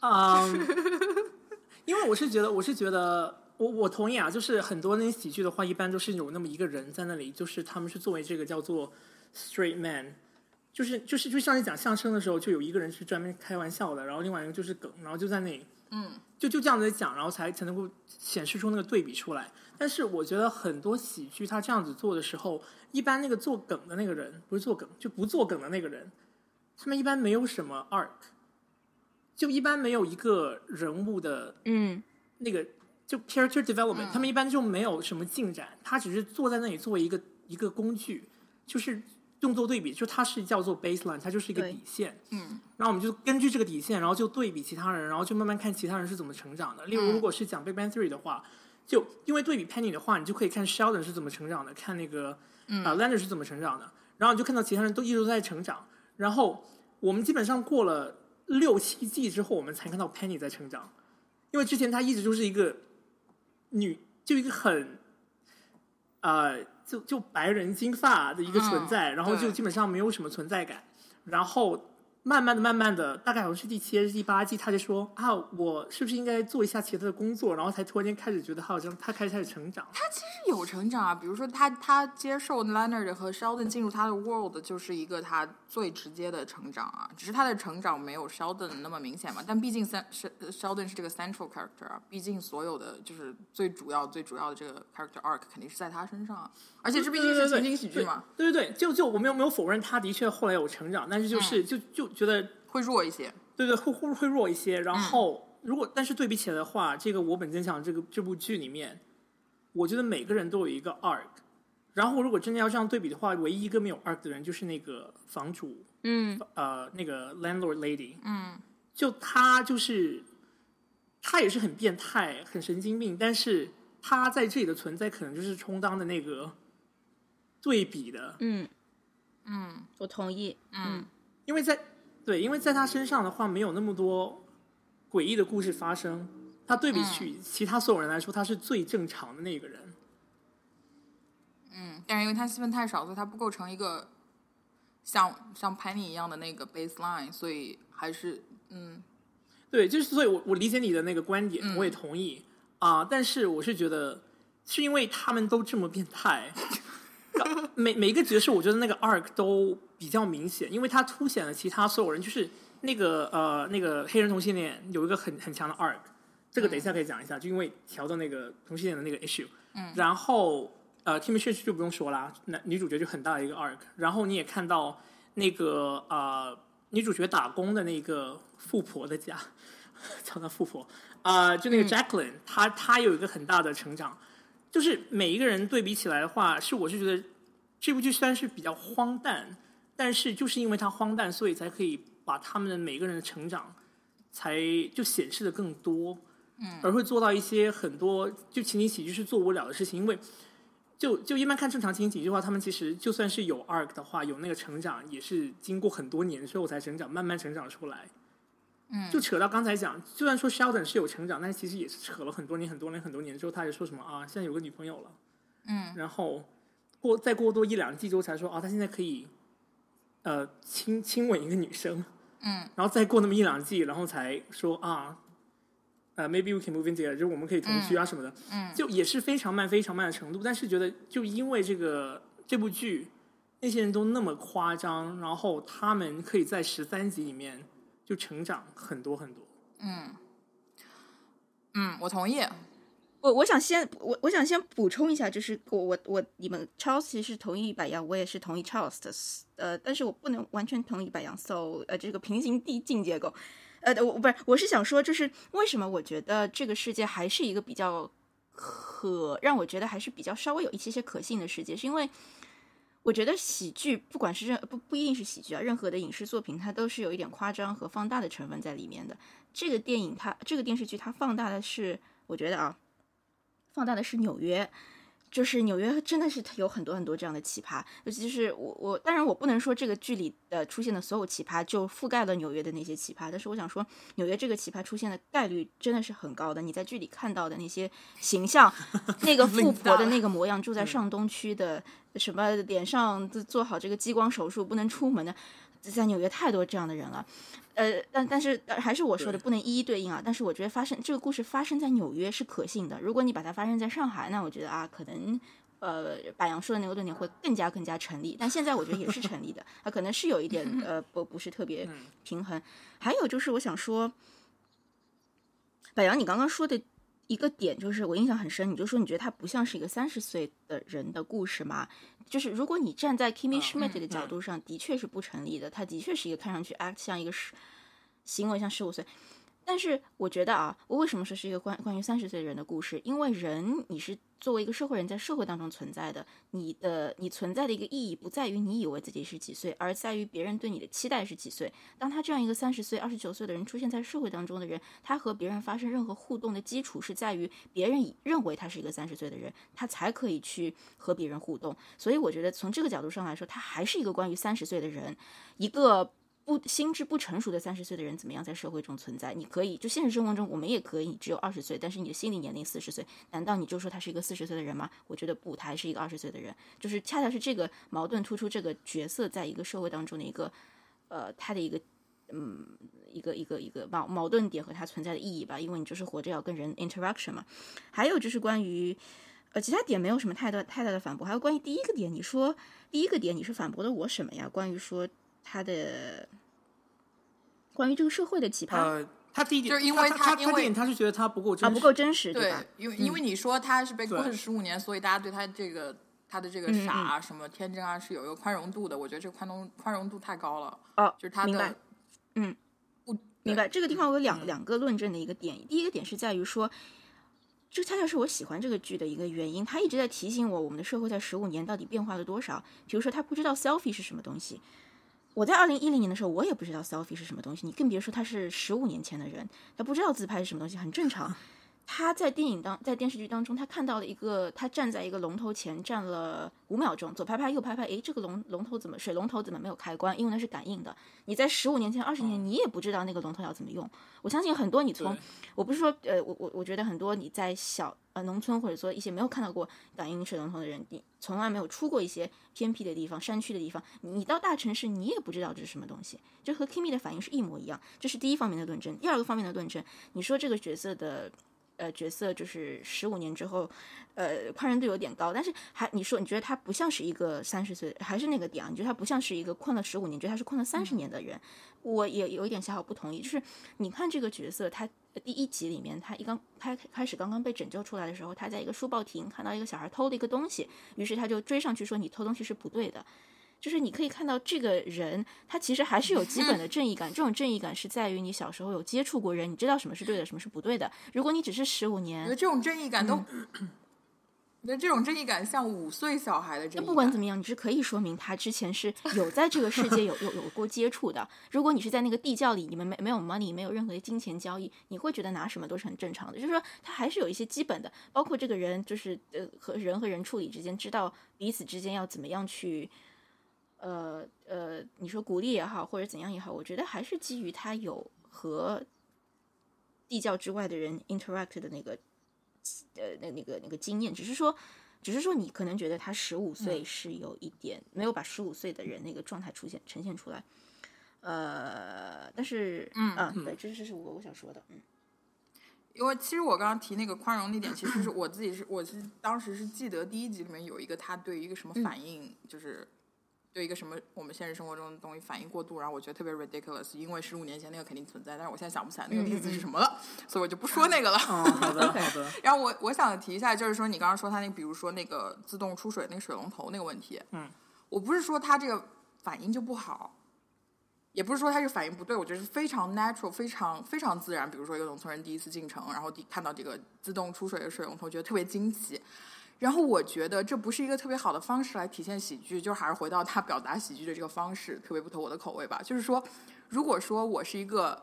啊、因为我是觉得，我是觉得，我我同意啊，就是很多那些喜剧的话，一般都是有那么一个人在那里，就是他们是作为这个叫做 straight man，就是就是就像你讲相声的时候，就有一个人是专门开玩笑的，然后另外一个就是梗，然后就在那里，嗯，就就这样子讲，然后才才能够显示出那个对比出来。但是我觉得很多喜剧他这样子做的时候，一般那个做梗的那个人，不是做梗，就不做梗的那个人，他们一般没有什么 arc，就一般没有一个人物的嗯那个就 character development，、他们一般就没有什么进展，他只是坐在那里作为一个一个工具，就是动作对比，就它是叫做 baseline，它就是一个底线。嗯，然后我们就根据这个底线，然后就对比其他人，然后就慢慢看其他人是怎么成长的。例如，嗯如果是讲 Big Bang Theory 的话，就因为对比 Penny 的话，你就可以看 Sheldon 是怎么成长的，看那个嗯啊、Leonard 是怎么成长的，然后你就看到其他人都一直都在成长。然后我们基本上过了六七季之后，我们才看到 Penny 在成长，因为之前她一直就是一个女，就一个很呃，就就白人金发的一个存在，嗯然后就基本上没有什么存在感。然后慢慢的、慢慢的，大概好像是第七还是第八季，他就说啊，我是不是应该做一下其他的工作？然后才突然间开始觉得他好像他开始开始成长。他其实有成长啊，比如说他他接受 Leonard 和 Sheldon 进入他的 world，就是一个他最直接的成长啊。只是他的成长没有 Sheldon 那么明显嘛，但毕竟 Sen Sheldon 是这个 central character 啊，毕竟所有的就是最主要最主要的这个 character arc 肯定是在他身上啊。而且这毕竟是情景喜剧嘛，对对对，就就我们又没有否认他的确后来有成长，但是就是、就就觉得会弱一些。对对，会会会弱一些。嗯然后、如果但是对比起来的话，这个《我本真想》这个这部剧里面，我觉得每个人都有一个 arc。然后如果真的要这样对比的话，唯一一个没有 arc 的人就是那个房主，嗯呃，那个 landlord lady，嗯就他就是他也是很变态、很神经病，但是他在这里的存在可能就是充当的那个对比的，嗯，嗯我同意。嗯因为在对，因为在他身上的话，没有那么多诡异的故事发生。他对比起其他所有人来说，他是最正常的那个人。嗯，但是因为他戏份太少，所以他不构成一个像像 Penny 一样的那个 baseline，所以还是嗯对，就是所以我，我理解你的那个观点，嗯我也同意啊、但是我是觉得，是因为他们都这么变态，每每一个角色，我觉得那个 arc 都比较明显，因为它凸显了其他所有人，就是那个呃那个黑人同性恋有一个很很强的 arc，这个等一下可以讲一下，就因为调到那个同性恋的那个 issue，嗯。然后呃 Timmy s h 就不用说啦，男女主角就很大的一个 arc，然后你也看到那个呃女主角打工的那个富婆的家，叫她富婆。啊、就那个 Jacqueline，、她她有一个很大的成长，就是每一个人对比起来的话，是我是觉得这部剧虽然是比较荒诞，但是就是因为它荒诞，所以才可以把他们的每个人的成长才就显示的更多，嗯，而会做到一些很多就情景喜剧是做不了的事情，因为。就就一般看正常情景喜剧的话，他们其实就算是有 arc 的话，有那个成长，也是经过很多年之后才成长，慢慢成长出来。嗯。就扯到刚才讲，虽然说 Sheldon 是有成长，但其实也是扯了很多年、很多年、很多年之后，他就说什么啊，现在有个女朋友了，嗯。然后过再过多一两季之后才说啊，他现在可以呃亲亲吻一个女生，嗯。然后再过那么一两季，然后才说啊，呃，maybe we can move in together，就是我们可以同居啊什么的，嗯。就也是非常慢、非常慢的程度。但是觉得就因为这个这部剧，那些人都那么夸张，然后他们可以在十三集里面就成长很多很多。嗯嗯，我同意。我我想先我我想先补充一下，就是我我我你们 Charles 其实是同意白羊，我也是同意 Charles 的，呃，但是我不能完全同意白羊，so 呃这个平行递进结构，呃我不是我是想说，就是为什么我觉得这个世界还是一个比较可让我觉得还是比较稍微有一些些可信的世界，是因为我觉得喜剧不管是任不不一定是喜剧啊，任何的影视作品它都是有一点夸张和放大的成分在里面的。这个电影它这个电视剧它放大的是，我觉得啊，放大的是纽约。就是纽约真的是有很多很多这样的奇葩，尤其是我我当然我不能说这个剧里的出现的所有奇葩就覆盖了纽约的那些奇葩，但是我想说纽约这个奇葩出现的概率真的是很高的。你在剧里看到的那些形象，那个 富婆的那个模样，住在上东区的，什么脸上做好这个激光手术不能出门的，在纽约太多这样的人了。呃，但但是还是我说的不能一一对应啊。但是我觉得发生这个故事发生在纽约是可信的。如果你把它发生在上海，那我觉得啊，可能呃，柏杨说的那个论点会更加更加成立。但现在我觉得也是成立的，它可能是有一点呃不不是特别平衡。还有就是我想说，柏杨，你刚刚说的一个点就是我印象很深，你就说你觉得他不像是一个三十岁的人的故事嘛？就是如果你站在 Kimmy Schmidt 的角度上，的确是不成立的。他的确是一个看上去 act 像一个十，行为像十五岁。但是我觉得啊，我为什么说是一个关关于三十岁人的故事？因为人你是作为一个社会人在社会当中存在的，你的你存在的一个意义不在于你以为自己是几岁，而在于别人对你的期待是几岁。当他这样一个三十岁、二十九岁的人出现在社会当中的人，他和别人发生任何互动的基础是在于别人认为他是一个三十岁的人，他才可以去和别人互动。所以我觉得从这个角度上来说，他还是一个关于三十岁的人，一个。不心智不成熟的三十岁的人怎么样在社会中存在？你可以就现实生活中我们也可以只有二十岁，但是你的心理年龄四十岁，难道你就说他是一个四十岁的人吗？我觉得不，他还是一个二十岁的人。就是恰恰是这个矛盾突出这个角色在一个社会当中的一个呃他的一个嗯一个一个一个矛矛盾点和他存在的意义吧。因为你就是活着要跟人 interaction 嘛。还有就是关于呃其他点没有什么太多太大的反驳。还有关于第一个点，你说第一个点你是反驳的我什么呀？关于说。他的关于这个社会的奇葩，呃，他第一点就是因为他他因为电影他是觉得他不够真啊实，不够真实，对吧？，因为因为你说他是被对过了十五年，所以大家对他这个他的这个傻啊、什么天真啊是有一个宽容度的。我觉得这个宽容宽容度太高了，哦，就是他明白的嗯不明白。这个地方我有两嗯两个论证的一个点，第一个点是在于说，这恰恰是我喜欢这个剧的一个原因。他一直在提醒我，我们的社会在十五年到底变化了多少。比如说，他不知道 selfie 是什么东西。我在二零一零年的时候，我也不知道 selfie 是什么东西，你更别说他是十五年前的人，他不知道自拍是什么东西，很正常。他在电影当在电视剧当中，他看到了一个他站在一个龙头前站了五秒钟，左拍拍右拍拍，诶，这个龙龙头怎么水龙头怎么没有开关？因为那是感应的。你在十五年前、二十年，你也不知道那个龙头要怎么用。我相信很多你从我不是说呃，我我我觉得很多你在小呃农村或者说一些没有看到过感应水龙头的人，你从来没有出过一些偏僻的地方、山区的地方，你到大城市你也不知道这是什么东西，就和 Kimi 的反应是一模一样。这是第一方面的论证。第二个方面的论证，你说这个角色的。呃，角色就是十五年之后，呃，宽容度有点高，但是还你说你觉得他不像是一个三十岁，还是那个点啊？你觉得他不像是一个困了十五年，觉得他是困了三十年的人？我也有一点小小不同意，就是你看这个角色，他第一集里面，他一刚开开始刚刚被拯救出来的时候，他在一个书报亭看到一个小孩偷了一个东西，于是他就追上去说你偷东西是不对的。就是你可以看到这个人，他其实还是有基本的 正义感。这种正义感是在于你小时候有接触过人，你知道什么是对的，什么是不对的。如果你只是十五年，这种正义感都，嗯 我觉得这种正义感像五岁小孩的正义那感。不管怎么样，你是可以说明他之前是有在这个世界有 有有过接触的。如果你是在那个地窖里，你们没没有 money，没有任何的金钱交易，你会觉得拿什么都是很正常的。就是说，他还是有一些基本的，包括这个人就是呃和人和人处理之间，知道彼此之间要怎么样去。呃呃，你说鼓励也好，或者怎样也好，我觉得还是基于他有和地窖之外的人 interact 的那个呃那那个那个经验，只是说，只是说你可能觉得他十五岁是有一点、没有把十五岁的人那个状态出现呈现出来，呃，但是嗯啊，对，这这是我我想说的，嗯。因为其实我刚刚提那个宽容那点，其实是 我自己是我是当时是记得第一集里面有一个他对于一个什么反应，就是对一个什么我们现实生活中的东西反应过度，然后我觉得特别 ridiculous，因为十五年前那个肯定存在，但是我现在想不起来那个例子是什么了，所以我就不说那个了。哦，好的 好的，然后我我想提一下，就是说你刚刚说他那个，比如说那个自动出水那个水龙头那个问题，嗯，我不是说他这个反应就不好，也不是说他这个反应不对，我觉得是非常 natural，非常非常自然。比如说一个农村人第一次进城，然后第看到这个自动出水的水龙头，觉得特别惊奇。然后我觉得这不是一个特别好的方式来体现喜剧，就还是回到他表达喜剧的这个方式特别不投我的口味吧。就是说，如果说我是一个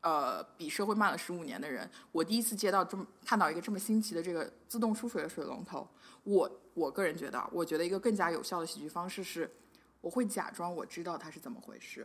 呃比社会慢了十五年的人，我第一次接到这么看到一个这么新奇的这个自动出水的水龙头，我我个人觉得，我觉得一个更加有效的喜剧方式是，我会假装我知道它是怎么回事。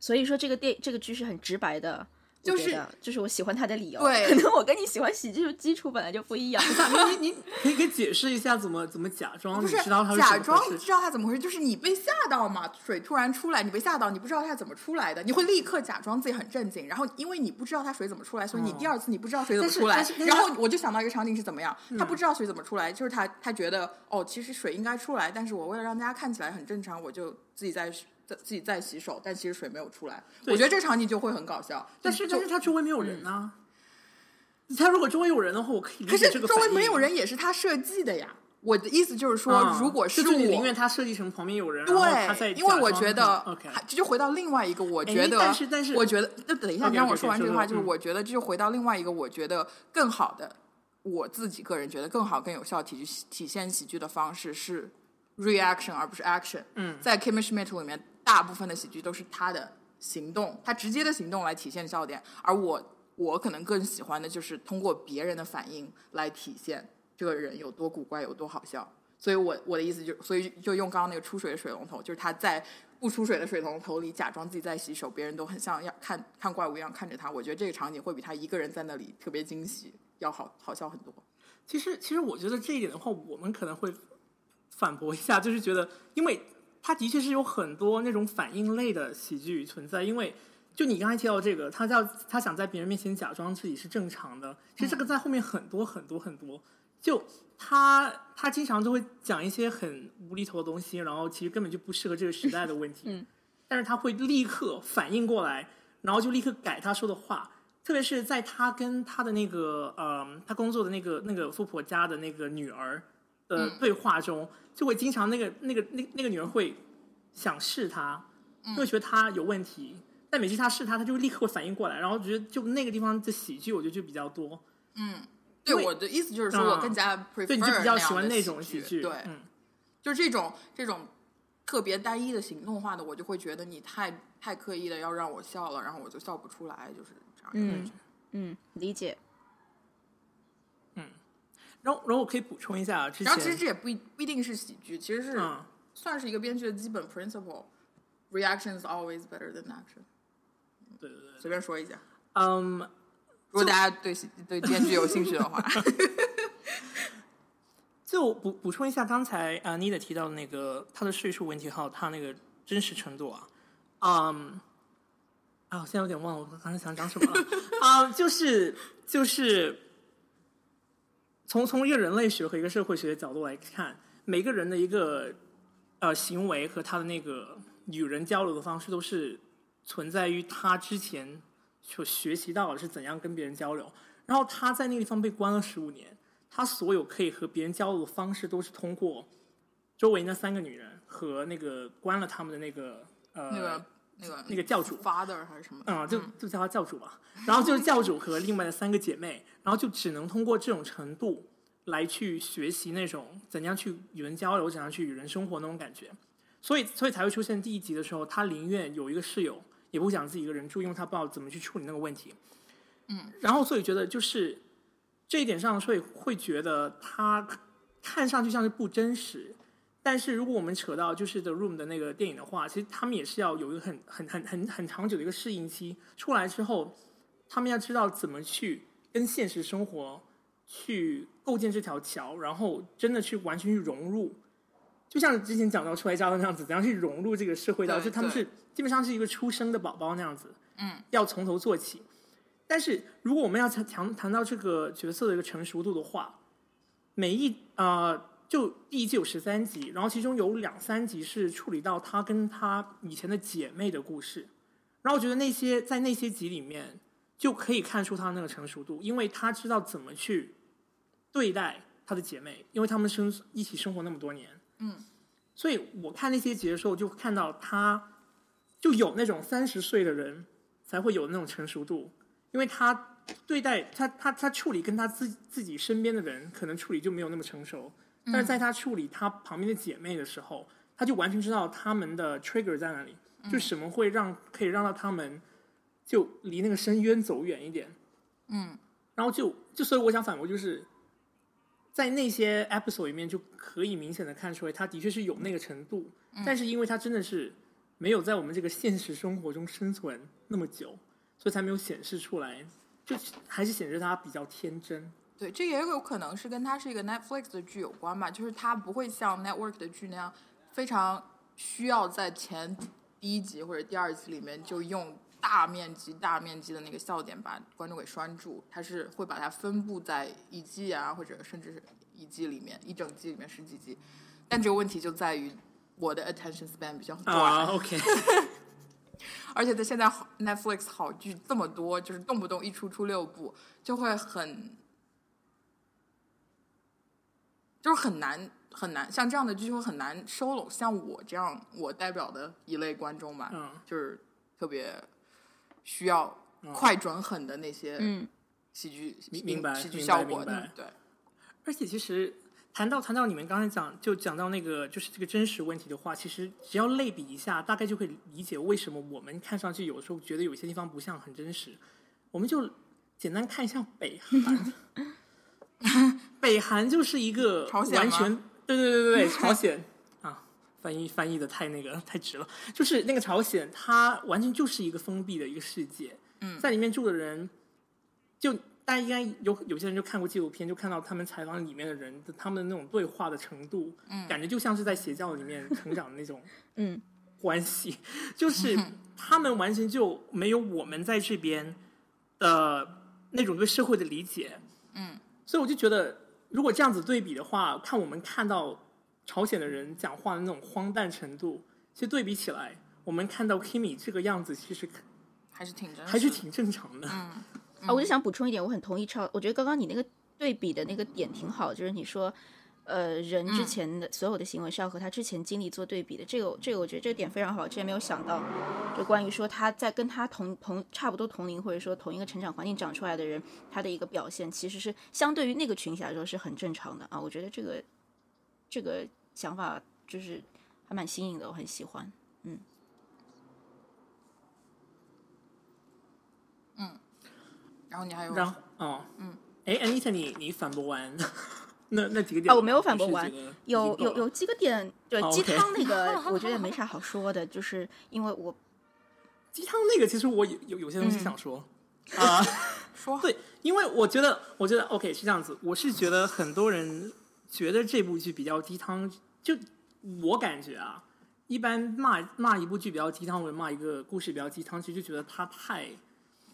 所以说这个电这个剧是很直白的，就是就是我喜欢他的理由。对 可能我跟你喜欢喜剧的基础本来就不一样。你 你可以可以解释一下怎么怎么假装不是你知道它是假？装知道他怎么回事，就是你被吓到嘛，水突然出来，你被吓到，你不知道他怎么出来的，你会立刻假装自己很震惊，然后因为你不知道他水怎么出来，所以你哦第二次你不知道水怎么出来然后我就想到一个场景是怎么样，嗯他不知道水怎么出来，就是他他觉得哦，其实水应该出来，但是我为了让大家看起来很正常，我就自己在自自己在洗手，但其实水没有出来，我觉得这场景就会很搞笑，但是但是他周围没有人啊。他如果周围有人的话，我可以理可是解这个反应。周围没有人也是他设计的呀。我的意思就是说，啊如果就是你我宁愿他设计成旁边有人，对，因为我觉得嗯 OK，还这就回到另外一个，我哎觉得，但是但是我觉得，那等一下你让我说完这句话，就是我觉得，这就回到另外一个，我觉得更好的，我自己个人觉得更好、更有效体体现喜剧的方式是 reaction 而不是 action。嗯在 Kimmy Schmidt 里面，大部分的喜剧都是他的行动，他直接的行动来体现笑点，而我我可能更喜欢的就是通过别人的反应来体现这个人有多古怪、有多好笑。所以我我的意思就，所以就用刚刚那个出水的水龙头，就是他在不出水的水龙头里假装自己在洗手，别人都很像要看看怪物一样看着他。我觉得这个场景会比他一个人在那里特别惊喜要好好笑很多。其实，其实我觉得这一点的话，我们可能会反驳一下，就是觉得，因为它的确是有很多那种反应类的喜剧存在。因为就你刚才提到这个，他叫他想在别人面前假装自己是正常的，其实这个在后面很多很多很多。就他他经常都会讲一些很无厘头的东西，然后其实根本就不适合这个时代的问题。嗯，但是他会立刻反应过来，然后就立刻改他说的话。特别是在他跟他的那个呃，他工作的那个那个富婆家的那个女儿的对话中，就会经常那个那个那那个女人会想试他，会觉得他有问题，但每次他试他，他就立刻会反应过来，然后觉得就那个地方的喜剧，我觉得就比较多。嗯对我的意思就是说，嗯我更加 prefer 对，你就比较喜欢那种喜喜剧，对，嗯，就是这种这种特别单一的行动化的，我就会觉得你太太刻意的要让我笑了，然后我就笑不出来，就是这样。嗯嗯，理解。然后然后我可以补充一下，之前然后其实这也不一不一定是喜剧，其实是、嗯。算是一个编剧的基本 principle。Reaction is always better than action。对对对，随便说一下，嗯，如果大家对喜对编剧有兴趣的话，就补补充一下刚才啊妮的提到的那个他的税数问题，还有他那个真实程度啊，嗯，啊，我现在有点忘了我刚才想讲什么了。啊，就是就是从从一个人类学和一个社会学的角度来看，每个人的一个呃行为和他的那个与人交流的方式，都是存在于他之前所学习到的是怎样跟别人交流。然后他在那个地方被关了十五年，他所有可以和别人交流的方式，都是通过周围那三个女人和那个关了他们的那个呃那个那个那个教主 father 还是什么的？嗯，就就叫他教主吧。然后就是教主和另外的三个姐妹，然后就只能通过这种程度来去学习那种怎样去与人交流、怎样去与人生活那种感觉。所以，所以才会出现第一集的时候，他宁愿有一个室友，也不想自己一个人住，因为他不知道怎么去处理那个问题。嗯，然后所以觉得就是这一点上，所以会觉得他看上去像是不真实。但是如果我们扯到就是 The Room 的那个电影的话，其实他们也是要有一个很很很很很长久的一个适应期。出来之后，他们要知道怎么去跟现实生活去构建这条桥，然后真的去完全去融入。就像之前讲到出来家的那样子，怎样去融入这个社会当中，他们是基本上是一个出生的宝宝那样子，嗯，要从头做起。但是如果我们要谈谈谈到这个角色的一个成熟度的话，每一呃，就第一季有十三集，然后其中有两三集是处理到她跟她以前的姐妹的故事，然后我觉得那些在那些集里面就可以看出她那个成熟度，因为她知道怎么去对待她的姐妹，因为她们生一起生活那么多年，嗯，所以我看那些集的时候，就看到她就有那种三十岁的人才会有那种成熟度，因为她对待他他他处理跟她自自己身边的人，可能处理就没有那么成熟，但是在他处理他旁边的姐妹的时候，他就完全知道他们的 trigger 在哪里，就什么会让可以让到他们就离那个深渊走远一点。嗯，然后就就所以我想反驳就是。在那些 episode 里面，就可以明显的看出来，他的确是有那个程度，但是因为他真的是没有在我们这个现实生活中生存那么久，所以才没有显示出来，就还是显示他比较天真。对，这也有可能是跟它是一个 Netflix 的剧有关吧，就是它不会像 Network 的剧那样非常需要在前第一集或者第二集里面就用大面积、大面积的那个笑点把观众给拴住，它是会把它分布在一季啊，或者甚至是一季里面、一整季里面十几集。但这个问题就在于我的 attention span 比较短，啊，OK，而且在现在好 Netflix 好剧这么多，就是动不动一出出六部，就会很，就是很难很难，像这样的剧就会很难收拢像我这样我代表的一类观众吧，嗯就是特别需要快准狠的那些嗯喜剧、明明白喜剧效果的，对，而且其实谈到谈到你们刚才讲，就讲到那个就是这个真实问题的话，其实只要类比一下，大概就会理解为什么我们看上去有时候觉得有些地方不像很真实。我们就简单看一下北韩，北韩就是一个朝鲜完全对对对对对 朝鲜。啊，翻译翻译的太那个 太直了，就是那个朝鲜，它完全就是一个封闭的一个世界，嗯。在里面住的人就大家应该有有些人就看过纪录片，就看到他们采访里面的人他们的那种对话的程度，嗯。感觉就像是在邪教里面成长的那种嗯。关系，就是他们完全就没有我们在这边的那种对社会的理解，嗯，所以我就觉得，如果这样子对比的话，看我们看到朝鲜的人讲话的那种荒诞程度，其实对比起来，我们看到 Kimi 这个样子，其实还是挺真，还是挺正常的。嗯啊，我就想补充一点，我很同意超，我觉得刚刚你那个对比的那个点挺好，就是你说，呃，人之嗯。前的所有的行为是要和他之前经历做对比的，这个这个我觉得这个点非常好，之前没有想到，就关于说他在跟他同同差不多同龄或者说同一个成长环境长出来的人，他的一个表现其实是相对于那个群体来说是很正常的啊，我觉得这个这个想法就是还蛮新颖的，我很喜欢。嗯。然后你还有然后，哦，嗯，哎，Anita，你你反驳完那那几个点啊，我没有反驳完有有有几个点，对哦鸡汤那个，我觉得也没啥好说的，就是因为我鸡汤那个，其实我有有有些东西想说 啊。说。对，因为我觉得，我觉得 OK 是这样子，我是觉得很多人觉得这部剧比较鸡汤，就我感觉啊，一般骂骂一部剧比较鸡汤，或者骂一个故事比较鸡汤，其实就觉得它太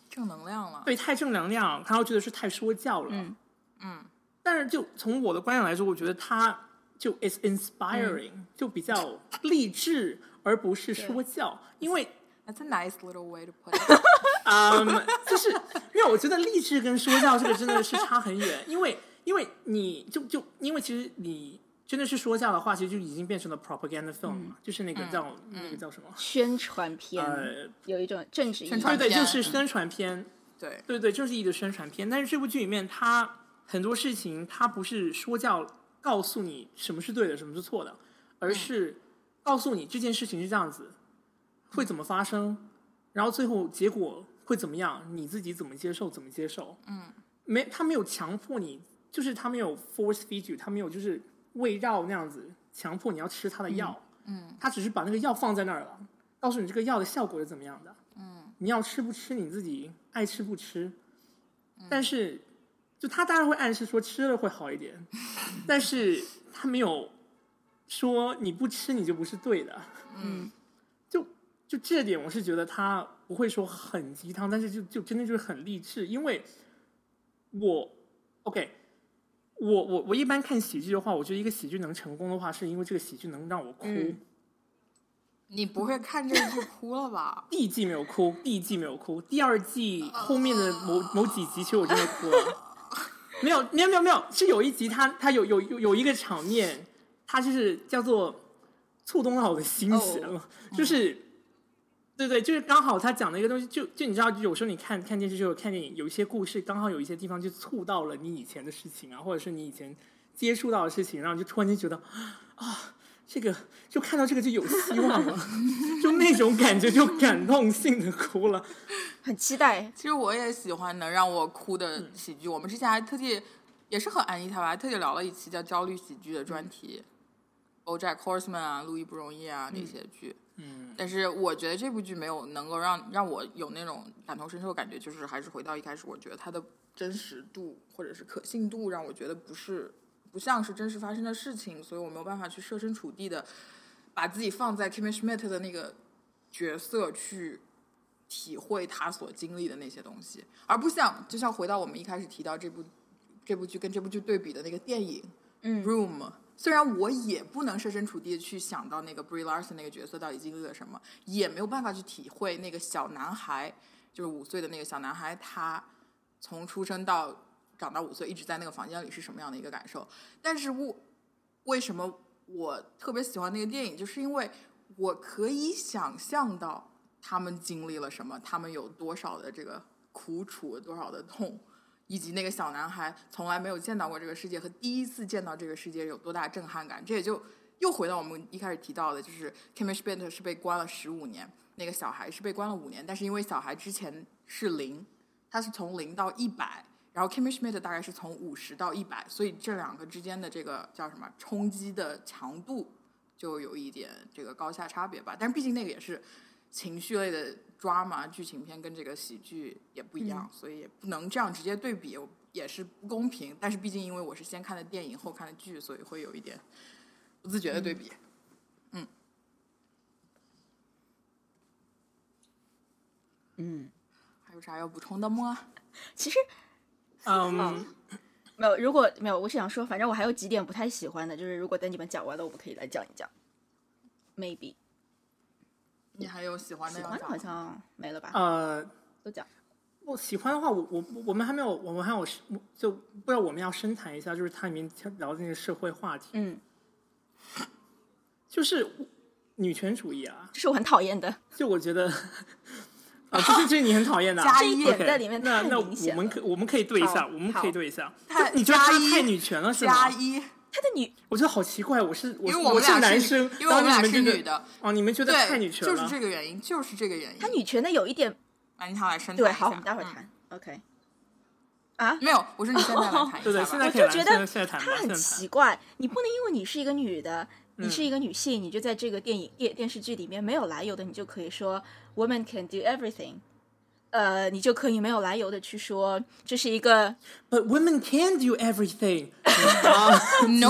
正能量了，对太正能量，他会觉得是太说教了。嗯。嗯但是就从我的观点来说，我觉得他就 is inspiring，、就比较励志，而不是说教，因为。，That's a nice little way to put it 嗯，就是因为我觉得励志跟说教这个真的是差很远，因为因为你就就因为其实你真的是说教的话，其实就已经变成了 propaganda film 嘛，就是那个叫、那个叫什么？宣传片、呃，有一种政治宣传对对，就是宣传片，对，对对，就是一个宣传片。但是这部剧里面，它很多事情它不是说教告诉你什么是对的，什么是错的，而是告诉你这件事情是这样子，会怎么发生，然后最后结果会怎么样，你自己怎么接受，怎么接受。嗯，没，他没有强迫你，就是他没有 force feed you，他没有就是喂绕那样子强迫你要吃他的药。嗯他只是把那个药放在那儿了，告诉你这个药的效果是怎么样的。嗯你要吃不吃你自己爱吃不吃，但是就他当然会暗示说吃了会好一点，但是他没有说你不吃你就不是对的。嗯就就这点，我是觉得他不会说很鸡汤，但是就就真的就是很励志，因为我 OK。我我我一般看喜剧的话，我觉得一个喜剧能成功的话，是因为这个喜剧能让我哭。嗯你不会看这剧哭了吧？第一季没有哭，第一季没有哭，第二季后面的某某几集，其实我真的哭了。没有，没有，没有，没有，是有一集他他有有有有一个场面，他就是叫做触动到我的心弦了，就是对对，就是刚好他讲的一个东西，就就你知道，有时候你看看电视就看电影，有一些故事刚好有一些地方就触到了你以前的事情啊，或者是你以前接触到的事情，然后就突然间觉得啊，这个就看到这个就有希望了，就那种感觉就感动性的哭了。很期待。其实我也喜欢能让我哭嗯的喜剧。我们之前还特地，也是和安妮他吧，还特地聊了一期叫焦虑喜剧的专题。BoJack Horseman 啊，路易不容易啊那些剧。嗯，但是我觉得这部剧没有能够让让我有那种感同身受的感觉，就是还是回到一开始，我觉得它的真实度或者是可信度让我觉得不是不像是真实发生的事情，所以我没有办法去设身处地的把自己放在 Kimmy Schmidt 的那个角色去体会他所经历的那些东西，而不像就像回到我们一开始提到这部这部剧跟这部剧对比的那个电影，嗯。Room，虽然我也不能设身处地的去想到那个 Brie Larson 那个角色到底经历了什么，也没有办法去体会那个小男孩，就是五岁的那个小男孩，他从出生到长到五岁一直在那个房间里是什么样的一个感受。但是我为什么我特别喜欢那个电影，就是因为我可以想象到他们经历了什么，他们有多少的这个苦楚，多少的痛。以及那个小男孩从来没有见到过这个世界和第一次见到这个世界有多大震撼感，这也就又回到我们一开始提到的，就是 k i m i s h b e n t 是被关了十五年，那个小孩是被关了五年，但是因为小孩之前是零，他是从零到一百，然后 Kimmy Schmidt 大概是从五十到一百，所以这两个之间的这个叫什么冲击的强度就有一点这个高下差别吧，但是毕竟那个也是情绪类的 drama 剧情片，跟这个喜剧也不一样，所以也不能这样直接对比，也是不公平。但是毕竟因为我是先看的电影后看的剧，所以会有一点不自觉的对比。嗯，还有啥要补充的吗？其实嗯，没有，如果没有，我是想说，反正我还有几点不太喜欢的，就是如果等你们讲完了，我们可以来讲一讲。Maybe 你还有喜欢的喜欢的好？像没了吧？呃，都讲。我喜欢的话，我我我们还没有，我们还有就不知道我们要深谈一下，就是它里面聊的那个社会话题，嗯，就是女权主义啊。这是我很讨厌的。就我觉得啊，这是这是你很讨厌的、啊，加这一点在里面那那我们可我们可以对一下，我们可以对一下。太就你觉得他加一太女权了是吗加？一，他的女我觉得好奇怪，我是我因为我们俩男是女生，因为我们俩是然后你们觉得女的，哦，你们觉得，太女权了，就是这个原因，就是这个原因。他女权的有一点安妮塔来深谈对，好，我们待会儿嗯谈。OK，啊，没有，我说你现在来谈一对对，下吧。现在可以来，我就觉得现在谈，他很奇怪，你不能因为你是一个女的，你嗯是一个女性，你就在这个电影电电视剧里面没有来由的，你就可以说 woman can do everything。呃，你就可以没有来由的去说这是一个，But women can do everything 啊！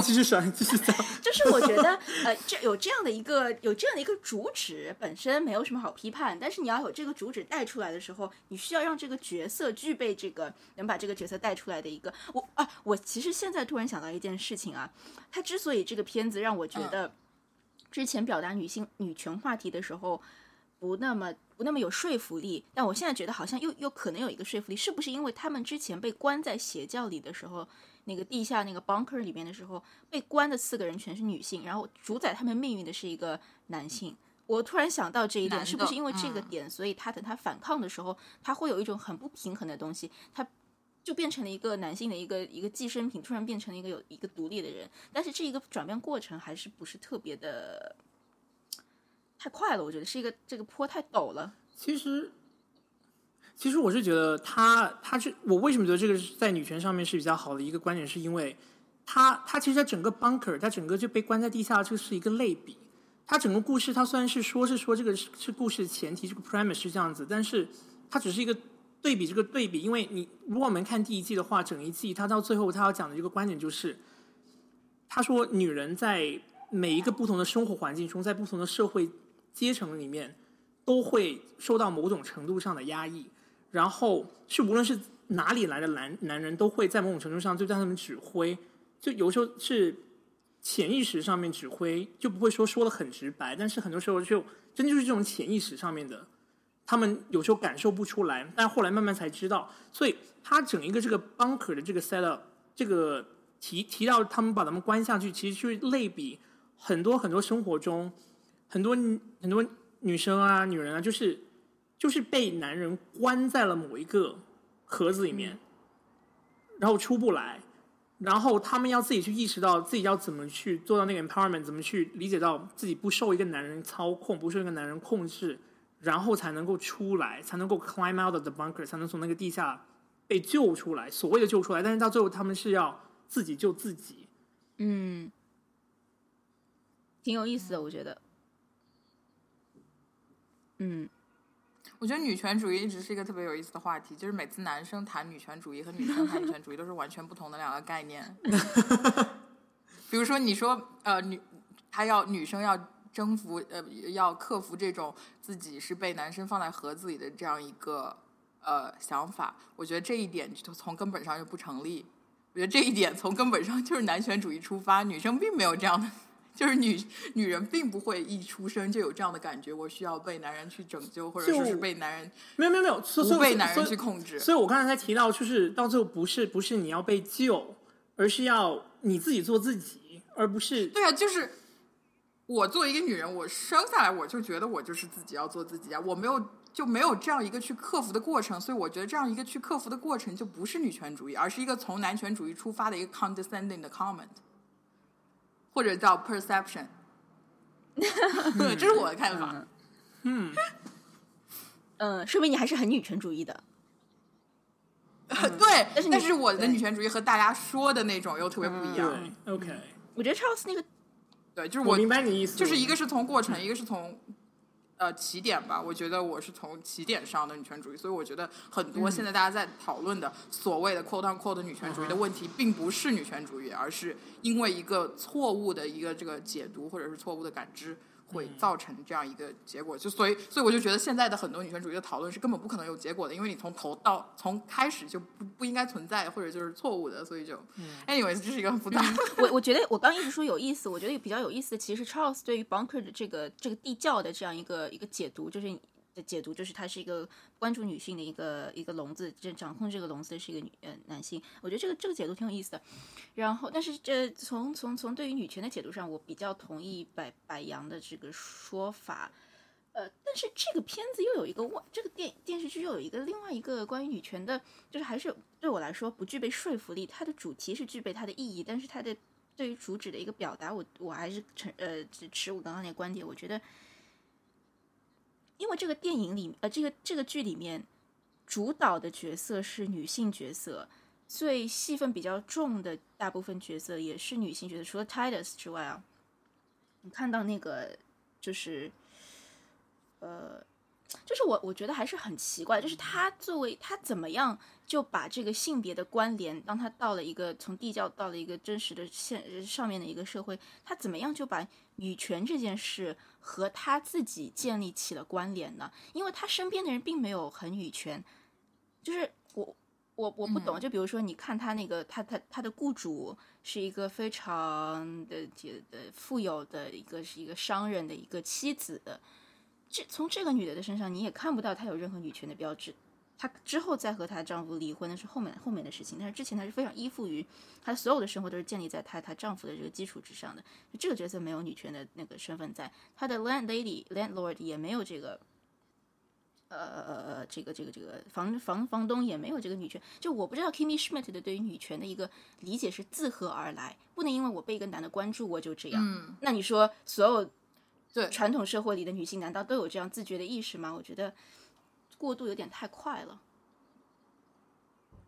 继续说，继续讲。就是我觉得，呃，这有这样的一个有这样的一个主旨，本身没有什么好批判，但是你要有这个主旨带出来的时候，你需要让这个角色具备这个能把这个角色带出来的一个，我啊，我其实现在突然想到一件事情啊，它之所以这个片子让我觉得之前表达女性女权话题的时候不那么不那么有说服力，但我现在觉得好像又又可能有一个说服力，是不是因为他们之前被关在邪教里的时候，那个地下那个 bunker 里面的时候，被关的四个人全是女性，然后主宰他们命运的是一个男性。我突然想到这一点，是不是因为这个嗯点，所以他等他反抗的时候，他会有一种很不平衡的东西，他就变成了一个男性的一个一个寄生品，突然变成了一个有一个独立的人。但是这一个转变过程还是不是特别的太快了，我觉得是一个这个坡太陡了。其实，其实我是觉得他，他是我为什么觉得这个是在女权上面是比较好的一个观点，是因为他他其实他整个 bunker，他整个就被关在地下，这是一个类比。他整个故事，他虽然是说是说这个是是故事前提，这个 premise 是这样子，但是它只是一个对比，这个对比，因为你如果我们看第一季的话，整一季他到最后他要讲的这个观点就是，他说女人在每一个不同的生活环境中，在不同的社会阶层里面，都会受到某种程度上的压抑，然后是无论是哪里来的男男人，都会在某种程度上就在他们指挥，就有时候是潜意识上面指挥，就不会说说的很直白，但是很多时候就真的就是这种潜意识上面的，他们有时候感受不出来，但后来慢慢才知道，所以他整一个这个 bunker 的这个 set up，这个提提到他们把他们关下去，其实就是类比很多很多生活中很多很多女生啊、女人啊，就是就是被男人关在了某一个盒子里面，然后出不来，然后他们要自己去意识到自己要怎么去做到那个 empowerment，怎么去理解到自己不受一个男人操控，不受一个男人控制，然后才能够出来，才能够 climb out of the bunker，才能从那个地下被救出来，所谓的救出来，但是到最后他们是要自己救自己。嗯，挺有意思的，我觉得。嗯，我觉得女权主义一直是一个特别有意思的话题，就是每次男生谈女权主义和女生谈女权主义都是完全不同的两个概念。比如说，你说呃女，她要女生要征服呃要克服这种自己是被男生放在盒子里的这样一个呃想法，我觉得这一点就从根本上就不成立。我觉得这一点从根本上就是男权主义出发，女生并没有这样的，就是女女人并不会一出生就有这样的感觉，我需要被男人去拯救，或者说是被男人没有没有没有，不被男人去控制。所以我刚才才提到，就是到最后不是不是你要被救，而是要你自己做自己，而不是对啊，就是我作为一个女人，我生下来我就觉得我就是自己要做自己啊，我没有就没有这样一个去克服的过程，所以我觉得这样一个去克服的过程就不是女权主义，而是一个从男权主义出发的一个 condescending 的 comment，或者叫 perception，这是我的看法。嗯嗯，说明你还是很女权主义的。对，但是但是我的女权主义和大家说的那种又特别不一样。，OK，我觉得 Charles 那个对，就是我明白你意思，就是一个是从过程，一个是从呃起点吧。我觉得我是从起点上的女权主义，所以我觉得很多现在大家在讨论的所谓的 quote unquote 的女权主义的问题，并不是女权主义，而是因为一个错误的一个这个解读或者是错误的感知。会造成这样一个结果，就所以，所以我就觉得现在的很多女权主义的讨论是根本不可能有结果的，因为你从头到从开始就不不应该存在，或者就是错误的，所以就、，anyways，这是一个很复杂。我我觉得我刚一直说有意思，我觉得比较有意思的其实是 Charles 对于 Bunker 的这个这个地窖的这样一个一个解读，就是的解读就是他是一个关注女性的一个一个笼子，这掌控这个笼子的是一个女呃男性，我觉得这个这个解读挺有意思的。然后，但是这从从从对于女权的解读上，我比较同意百百杨的这个说法。呃，但是这个片子又有一个外，这个电电视剧又有一个另外一个关于女权的，就是还是对我来说不具备说服力。它的主题是具备它的意义，但是它的对于主旨的一个表达，我我还是持呃持我刚刚那个观点。我觉得，因为这个电影里呃这个这个剧里面主导的角色是女性角色，最戏份比较重的大部分角色也是女性角色，除了 Titus 之外啊，你看到那个就是。呃，就是我我觉得还是很奇怪，就是他作为他怎么样就把这个性别的关联，当他到了一个从地窖到了一个真实的现上面的一个社会，他怎么样就把女权这件事和他自己建立起了关联呢？因为他身边的人并没有很女权，就是我。我我不懂，就比如说，你看他那个，他他他的雇主是一个非常的的的富有的一个是一个商人的一个妻子，这从这个女的的身上，你也看不到她有任何女权的标志。她之后再和她丈夫离婚，那是后面后面的事情。但是之前她是非常依附于她所有的生活都是建立在她她丈夫的这个基础之上的。这个角色没有女权的那个身份在，她的 landlady landlord 也没有这个，呃呃呃这个这个这个房房房东也没有这个女权。就我不知道 Kimmy Schmidt 的对于女权的一个理解是自何而来，不能因为我被一个男的关注我就这样。嗯，那你说所有对传统社会里的女性难道都有这样自觉的意识吗？我觉得过度有点太快了。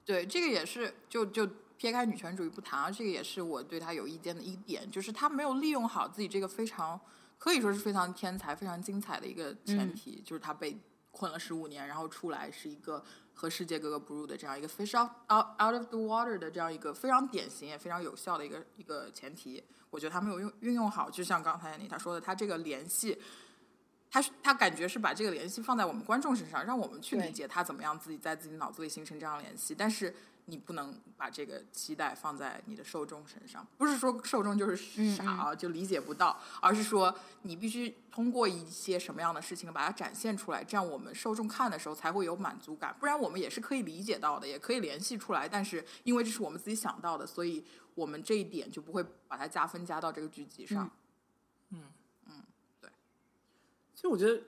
对，这个也是，就就撇开女权主义不谈啊，这个也是我对她有意见的一点，就是她没有利用好自己这个非常可以说是非常天才、非常精彩的一个前提，就是她被困了十五年，然后出来是一个和世界格格不入的这样一个 fish out out out of the water 的这样一个非常典型也非常有效的一个一个前提，我觉得他没有用运用好，就像刚才你他说的，他这个联系。他是他感觉是把这个联系放在我们观众身上，让我们去理解他怎么样自己在自己脑子里形成这样联系。但是你不能把这个期待放在你的受众身上，不是说受众就是傻啊，就理解不到，而是说你必须通过一些什么样的事情把它展现出来，这样我们受众看的时候才会有满足感。不然我们也是可以理解到的，也可以联系出来，但是因为这是我们自己想到的，所以我们这一点就不会把它加分加到这个剧集上。嗯嗯，对其实我觉得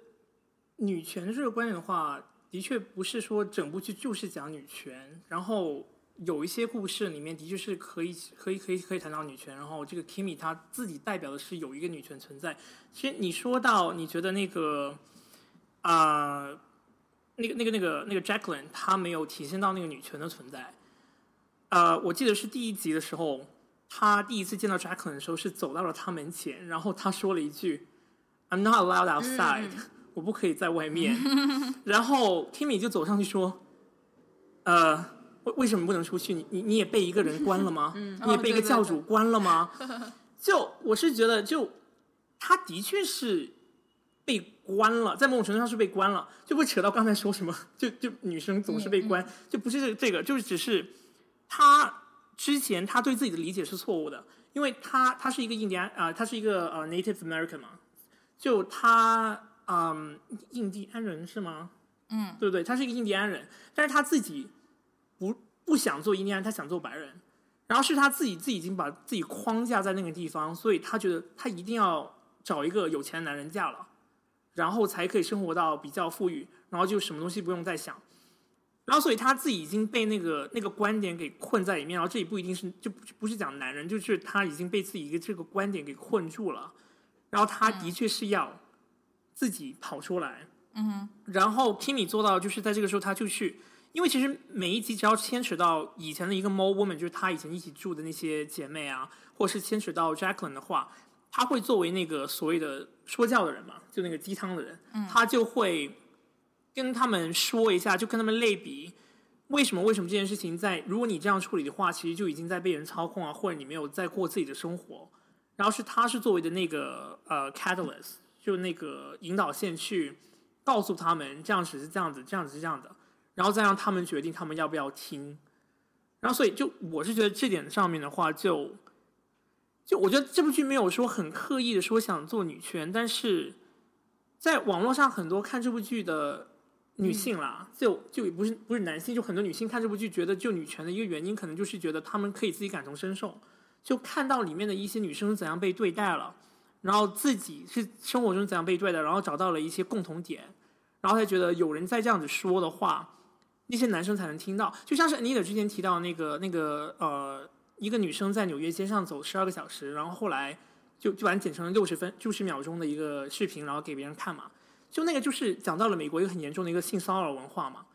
女权这个观点的话，的确不是说整部剧就是讲女权，然后有一些故事里面的确是可以可以可以可以谈到女权，然后这个 Kimi 她自己代表的是有一个女权存在。其实你说到你觉得那个啊、那个那个那个那个 Jacqueline 她没有体现到那个女权的存在。呃，我记得是第一集的时候，她第一次见到 Jacqueline 的时候是走到了她门前，然后她说了一句 "I'm not allowed outside"，、我不可以在外面。然后 Kimi 就走上去说：“呃，为为什么不能出去？你你你也被一个人关了吗？你也被一个教主关了吗？” 就我是觉得，就他的确是被关了，在某种程度上是被关了，就不扯到刚才说什么，就就女生总是被关，就不是这这个，就是只是他之前他对自己的理解是错误的，因为他他是一个印第安啊、他是一个呃 Native American 嘛，就他嗯印第安人是吗？嗯，对不对？他是一个印第安人，但是他自己不不想做印第安人，他想做白人。然后是他自己自己已经把自己框架在那个地方，所以他觉得他一定要找一个有钱的男人嫁了，然后才可以生活到比较富裕，然后就什么东西不用再想。然后所以他自己已经被那个那个观点给困在里面，然后这里不一定是就不不是讲男人，就是他已经被自己一个这个观点给困住了，然后他的确是要自己跑出来，嗯然后 Kimi 做到就是在这个时候他就去，因为其实每一集只要牵扯到以前的一个 Mo Woman，就是她以前一起住的那些姐妹啊，或是牵扯到 Jacqueline 的话，她会作为那个所谓的说教的人嘛，就那个鸡汤的人，她就会跟他们说一下，就跟他们类比。为什么？为什么这件事情在？如果你这样处理的话，其实就已经在被人操控啊，或者你没有在过自己的生活。然后是他是作为的那个呃 catalyst，就那个引导线去告诉他们这样子是这样子，这样子是这样的，然后再让他们决定他们要不要听。然后所以就我是觉得这点上面的话就，就我觉得这部剧没有说很刻意的说想做女权，但是在网络上很多看这部剧的女性啦，就就也不是不是男性，就很多女性看这部剧觉得就女权的一个原因，可能就是觉得她们可以自己感同身受，就看到里面的一些女生怎样被对待了，然后自己是生活中怎样被对待，然后找到了一些共同点，然后才觉得有人在这样子说的话，那些男生才能听到。就像是 Anita 之前提到那个那个呃，一个女生在纽约街上走十二个小时，然后后来就就把它剪成了六十分六十秒钟的一个视频，然后给别人看嘛。就那个就是讲到了美国一个很严重的一个性骚扰文化嘛。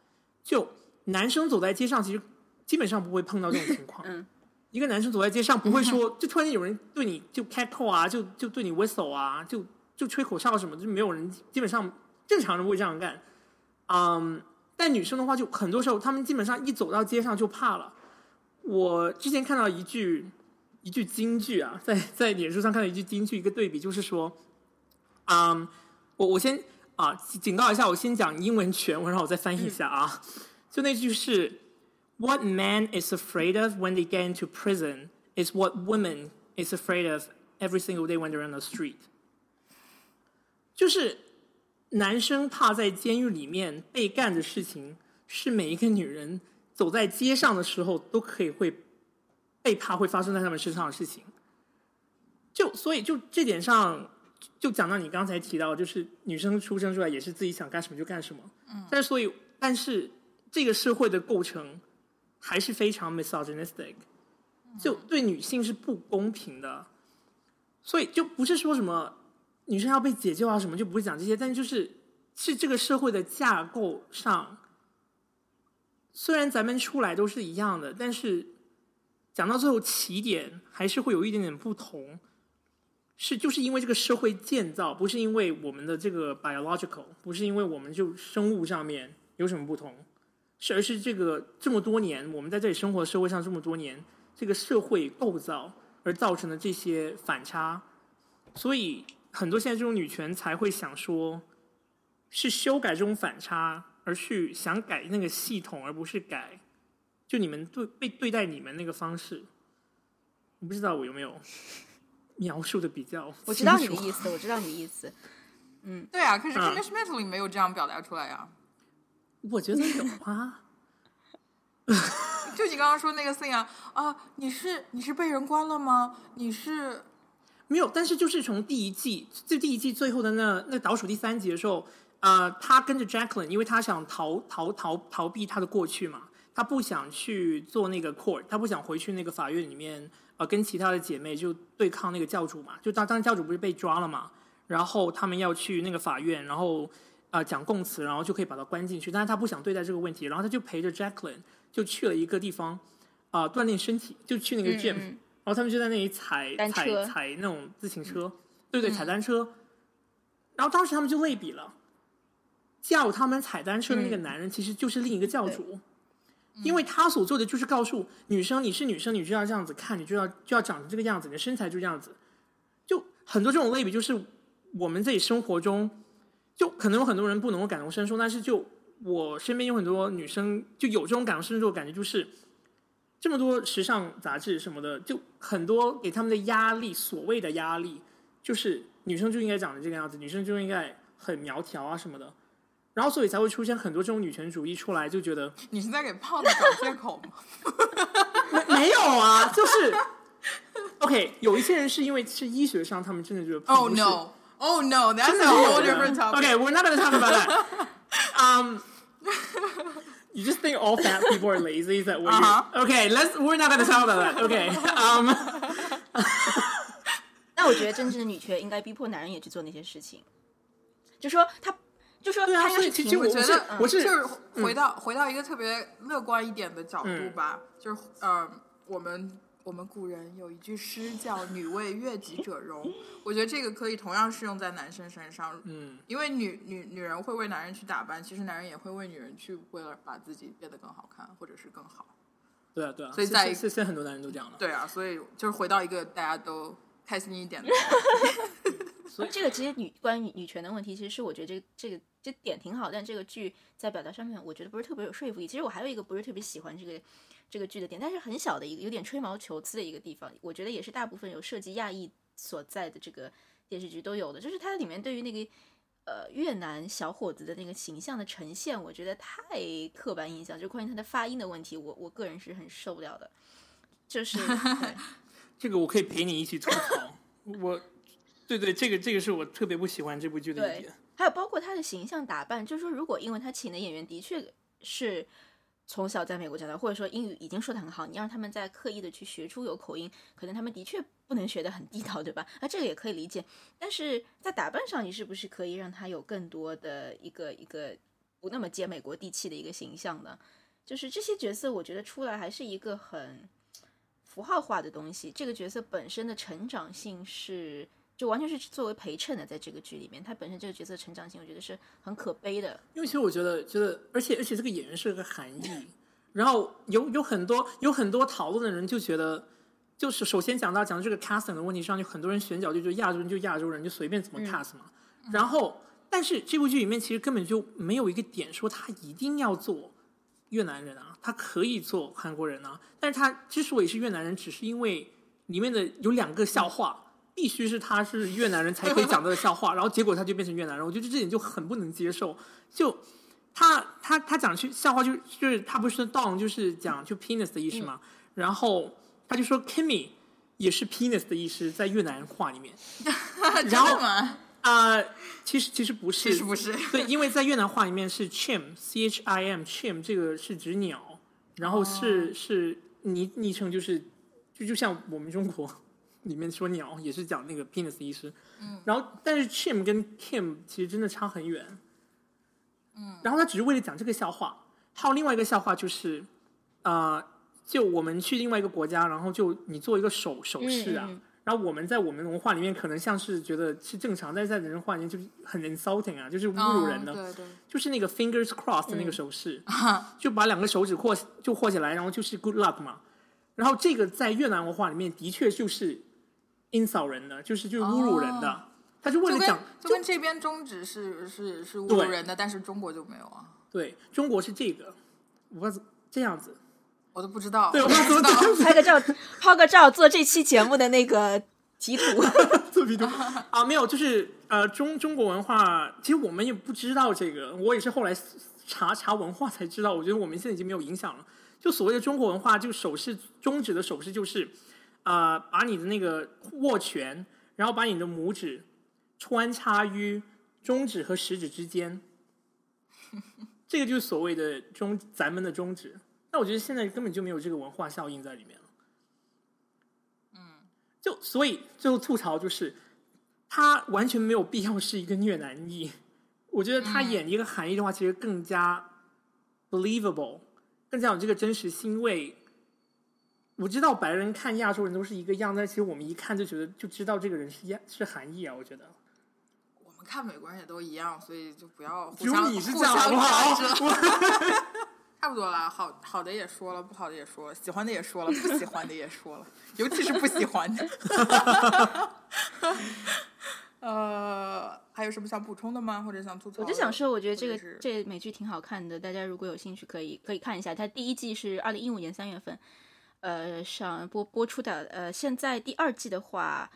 就男生走在街上，其实基本上不会碰到这种情况。嗯 一个男生走在街上不会说，就突然间有人对你就 cat call 啊，就就对你 whistle 啊，就就吹口哨什么，就没有人，基本上正常人不会这样干。嗯，但女生的话，就很多时候她们基本上一走到街上就怕了。我之前看到一句一句金句啊，在在脸书上看到一句金句，一个对比，就是说，嗯，我我先啊警告一下，我先讲英文全文，然后我再翻译一下啊。就那句是 What man is afraid of when they get into prison is what woman is afraid of every single day when they're on the street。就是男生怕在监狱里面被干的事情，是每一个女人走在街上的时候都可以会被怕会发生在他们身上的事情。就所以就这点上，就讲到你刚才提到，就是女生出生出来也是自己想干什么就干什么。嗯。但是所以，但是这个社会的构成还是非常 misogynistic，就对女性是不公平的。所以就不是说什么女生要被解救啊什么，就不会讲这些，但就是是这个社会的架构上，虽然咱们出来都是一样的，但是讲到最后起点还是会有一点点不同。是就是因为这个社会建造，不是因为我们的这个 biological，不是因为我们就生物上面有什么不同，是而是这个这么多年我们在这里生活社会上这么多年，这个社会构造而造成的这些反差，所以很多现在这种女权才会想说，是修改这种反差，而去想改那个系统，而不是改就你们对被对待你们那个方式。我不知道我有没有 描述的比较，我知道你的意。思，我知道你的意思。嗯对啊，可是嗯 English Metal 里没有这样表达出来啊。我觉得有啊，就你刚刚说那个 thing 啊啊，你是你是被人关了吗？你是没有，但是就是从第一季，就第一季最后的那那倒数第三集的时候，呃，他跟着 Jacqueline，因为他想逃逃逃逃避他的过去嘛，他不想去做那个 court，他不想回去那个法院里面，呃，跟其他的姐妹就对抗那个教主嘛。就当当时教主不是被抓了嘛，然后他们要去那个法院，然后呃讲供词，然后就可以把他关进去。但是他不想对待这个问题，然后他就陪着 Jacqueline 就去了一个地方，啊、锻炼身体，就去那个 gym，、嗯然后他们就在那里踩踩踩那种自行车，对对，踩单车。然后当时他们就类比了，教他们踩单车的那个嗯男人其实就是另一个教主，因为他所做的就是告诉女生，你是女生，你就要这样子看，你就要就要长成这个样子，你的身材就这样子。就很多这种类比，就是我们自己生活中，就可能有很多人不能够感同身受，但是就我身边有很多女生就有这种感同身受的感觉，就是这么多时尚杂志什么的，就很多给他们的压力，所谓的压力，就是女生就应该长成这个样子，女生就应该很苗条啊什么的。然后，所以才会出现很多这种女权主义出来，就觉得你是在给胖子找借口吗？没没有啊，就是 OK。有一些人是因为是医学上，他们真的觉得胖 Oh no! Oh no! That's 真 a whole 的 different topic. Okay, we're not going to talk about that. Um, you just think all fat people are lazy? Is that what Uh-huh. you? Okay, let's. We're not going to talk about that. Okay. Um, 那我觉得真正的女权应该逼迫男人也去做那些事情，就说他，就说对啊他要是停所以其实我我觉得我是就是回到、回到一个特别乐观一点的角度嗯吧，就是呃，我们 我们古人有一句诗叫“女为悦己者容”，我觉得这个可以同样适用在男生身上。嗯，因为女女女人会为男人去打扮，其实男人也会为女人去为了把自己变得更好看，或者是更好。对啊，对啊。所以在现现在很多男人都这样了。对啊，所以就是回到一个大家都开心一点的。所 以这个其实女关于女权的问题，其实是我觉得这个这个这点挺好，但这个剧在表达上面，我觉得不是特别有说服力。其实我还有一个不是特别喜欢这个这个剧的点，但是很小的一个有点吹毛求疵的一个地方，我觉得也是大部分有涉及亚裔所在的这个电视剧都有的，就是它里面对于那个。呃，越南小伙子的那个形象的呈现，我觉得太刻板印象，就关于他的发音的问题，我我个人是很受不了的。就是 这个我可以陪你一起吐槽。我，对对，这个这个是我特别不喜欢这部剧的一点。，还有包括他的形象打扮，就是说，如果因为他请的演员的确是从小在美国长大，或者说英语已经说的很好，你让他们再刻意的去学出有口音，可能他们的确不能学得很地道，对吧？那这个也可以理解。但是在打扮上，你是不是可以让他有更多的一个一个不那么接美国地气的一个形象呢？就是这些角色，我觉得出来还是一个很符号化的东西。这个角色本身的成长性是。就完全是作为陪衬的，在这个剧里面，他本身这个角色成长性，我觉得是很可悲的。因为其实我觉得，觉得，而且而且这个演员是个韩裔，然后有有很多有很多讨论的人就觉得，就是首先讲到讲到这个 casting 的问题上，就很多人选角就觉得亚洲人就亚洲人就随便怎么 cast 嘛，然后但是这部剧里面其实根本就没有一个点说他一定要做越南人啊，他可以做韩国人啊，但是他之所以是越南人，只是因为里面的有两个笑话。必须是他是越南人才可以讲到的笑话，然后结果他就变成越南人，我觉得这点就很不能接受。就他他他讲去笑话就就是他不是 dong 就是讲就 penis 的意思嘛，然后他就说 Kimmy 也是 penis 的意思，在越南话里面 然后的吗？啊、其实其实不是，其实不是对，因为在越南话里面是 chim c h i m chim 这个是指鸟，然后是、是昵昵称就是就就像我们中国里面说鸟也是讲那个 penis 医师，嗯，然后但是 chim 跟 kim 其实真的差很远，嗯，然后他只是为了讲这个笑话，还有另外一个笑话就是，呃，就我们去另外一个国家，然后就你做一个手手势啊。嗯嗯然后我们在我们文化里面可能像是觉得是正常，但是在人话里面就是很 insulting 啊，就是侮辱人的。嗯对对，就是那个 fingers crossed 的那个手势，就把两个手指扩就扩起来，然后就是 good luck 嘛。然后这个在越南文化里面的确就是 insult 人的，就是就是侮辱人的。哦他就为了讲，就跟这边中指是是是侮辱人的，但是中国就没有啊，对中国是这个，我不知道这样子，我都不知道，对，我。拍个照，拍个照，做这期节目的那个题图。特别多啊，没有，就是呃，中中国文化，其实我们也不知道这个，我也是后来查查文化才知道。我觉得我们现在已经没有影响了。就所谓的中国文化，就手势中指的手势就是，呃，把你的那个握拳，然后把你的拇指穿插于中指和食指之间，这个就是所谓的中咱们的中指。那我觉得现在根本就没有这个文化效应在里面了。嗯，就所以最后吐槽就是，他完全没有必要是一个越南裔。我觉得他演一个韩裔的话，其实更加 believable，更加有这个真实性。因为我知道白人看亚洲人都是一个样，但其实我们一看就觉得就知道这个人是亚是韩裔啊。我觉得。我们看美国人也都一样，所以就不要互相你是这样互相好不好 差不多了，好好的也说了，不好的也说了，喜欢的也说了，不喜欢的也说了，尤其是不喜欢的。呃，还有什么想补充的吗？或者想吐槽？我就想说，我觉得这个这美剧挺好看的，大家如果有兴趣可以可以看一下。它第一季是二零一五年三月份，呃上播播出的，呃现在第二季的话，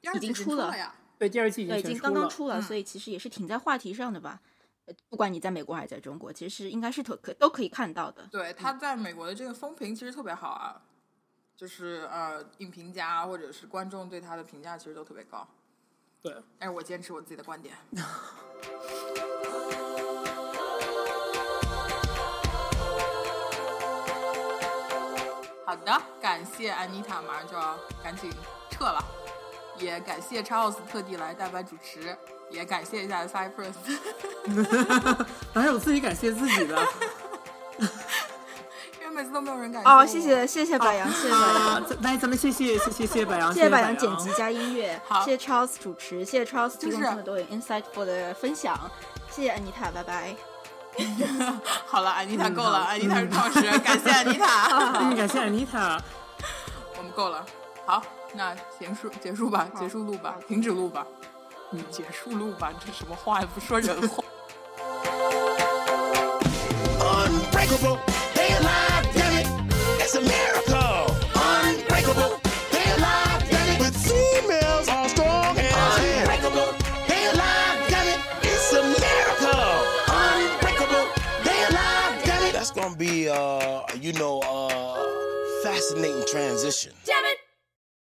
第二季已经出了。对，第二季已对，已经。刚刚出了，嗯所以其实也是挺在话题上的吧。呃不管你在美国还是在中国，其实应该是都可都可以看到的。对，他在美国的这个风评其实特别好啊，就是呃，影评家或者是观众对他的评价其实都特别高。对，但是我坚持我自己的观点。好的，感谢安妮塔，马上就要赶紧撤了，也感谢 Charles 特地来代班主持，也感谢一下 Cypress。哪有自己感谢自己的？因为每次都没有人感谢哦，谢谢谢谢白杨，谢谢白羊。啊，来，咱们谢谢谢谢谢谢白杨，谢谢白羊羊剪辑加音乐，好谢谢 Charles 主持，谢谢 Charles 提供就是这么多有 insightful 的分享，谢谢安妮塔，拜拜。好了，安妮塔够了，安妮塔是创始人，感谢安妮塔，嗯，感谢 Anita。我们够了。好，那结束结束吧，结束录吧，停止录吧。嗯，结束录吧，这什么话也不说人话。Unbreakable, be uh, you know, uh, fascinating transition. Jack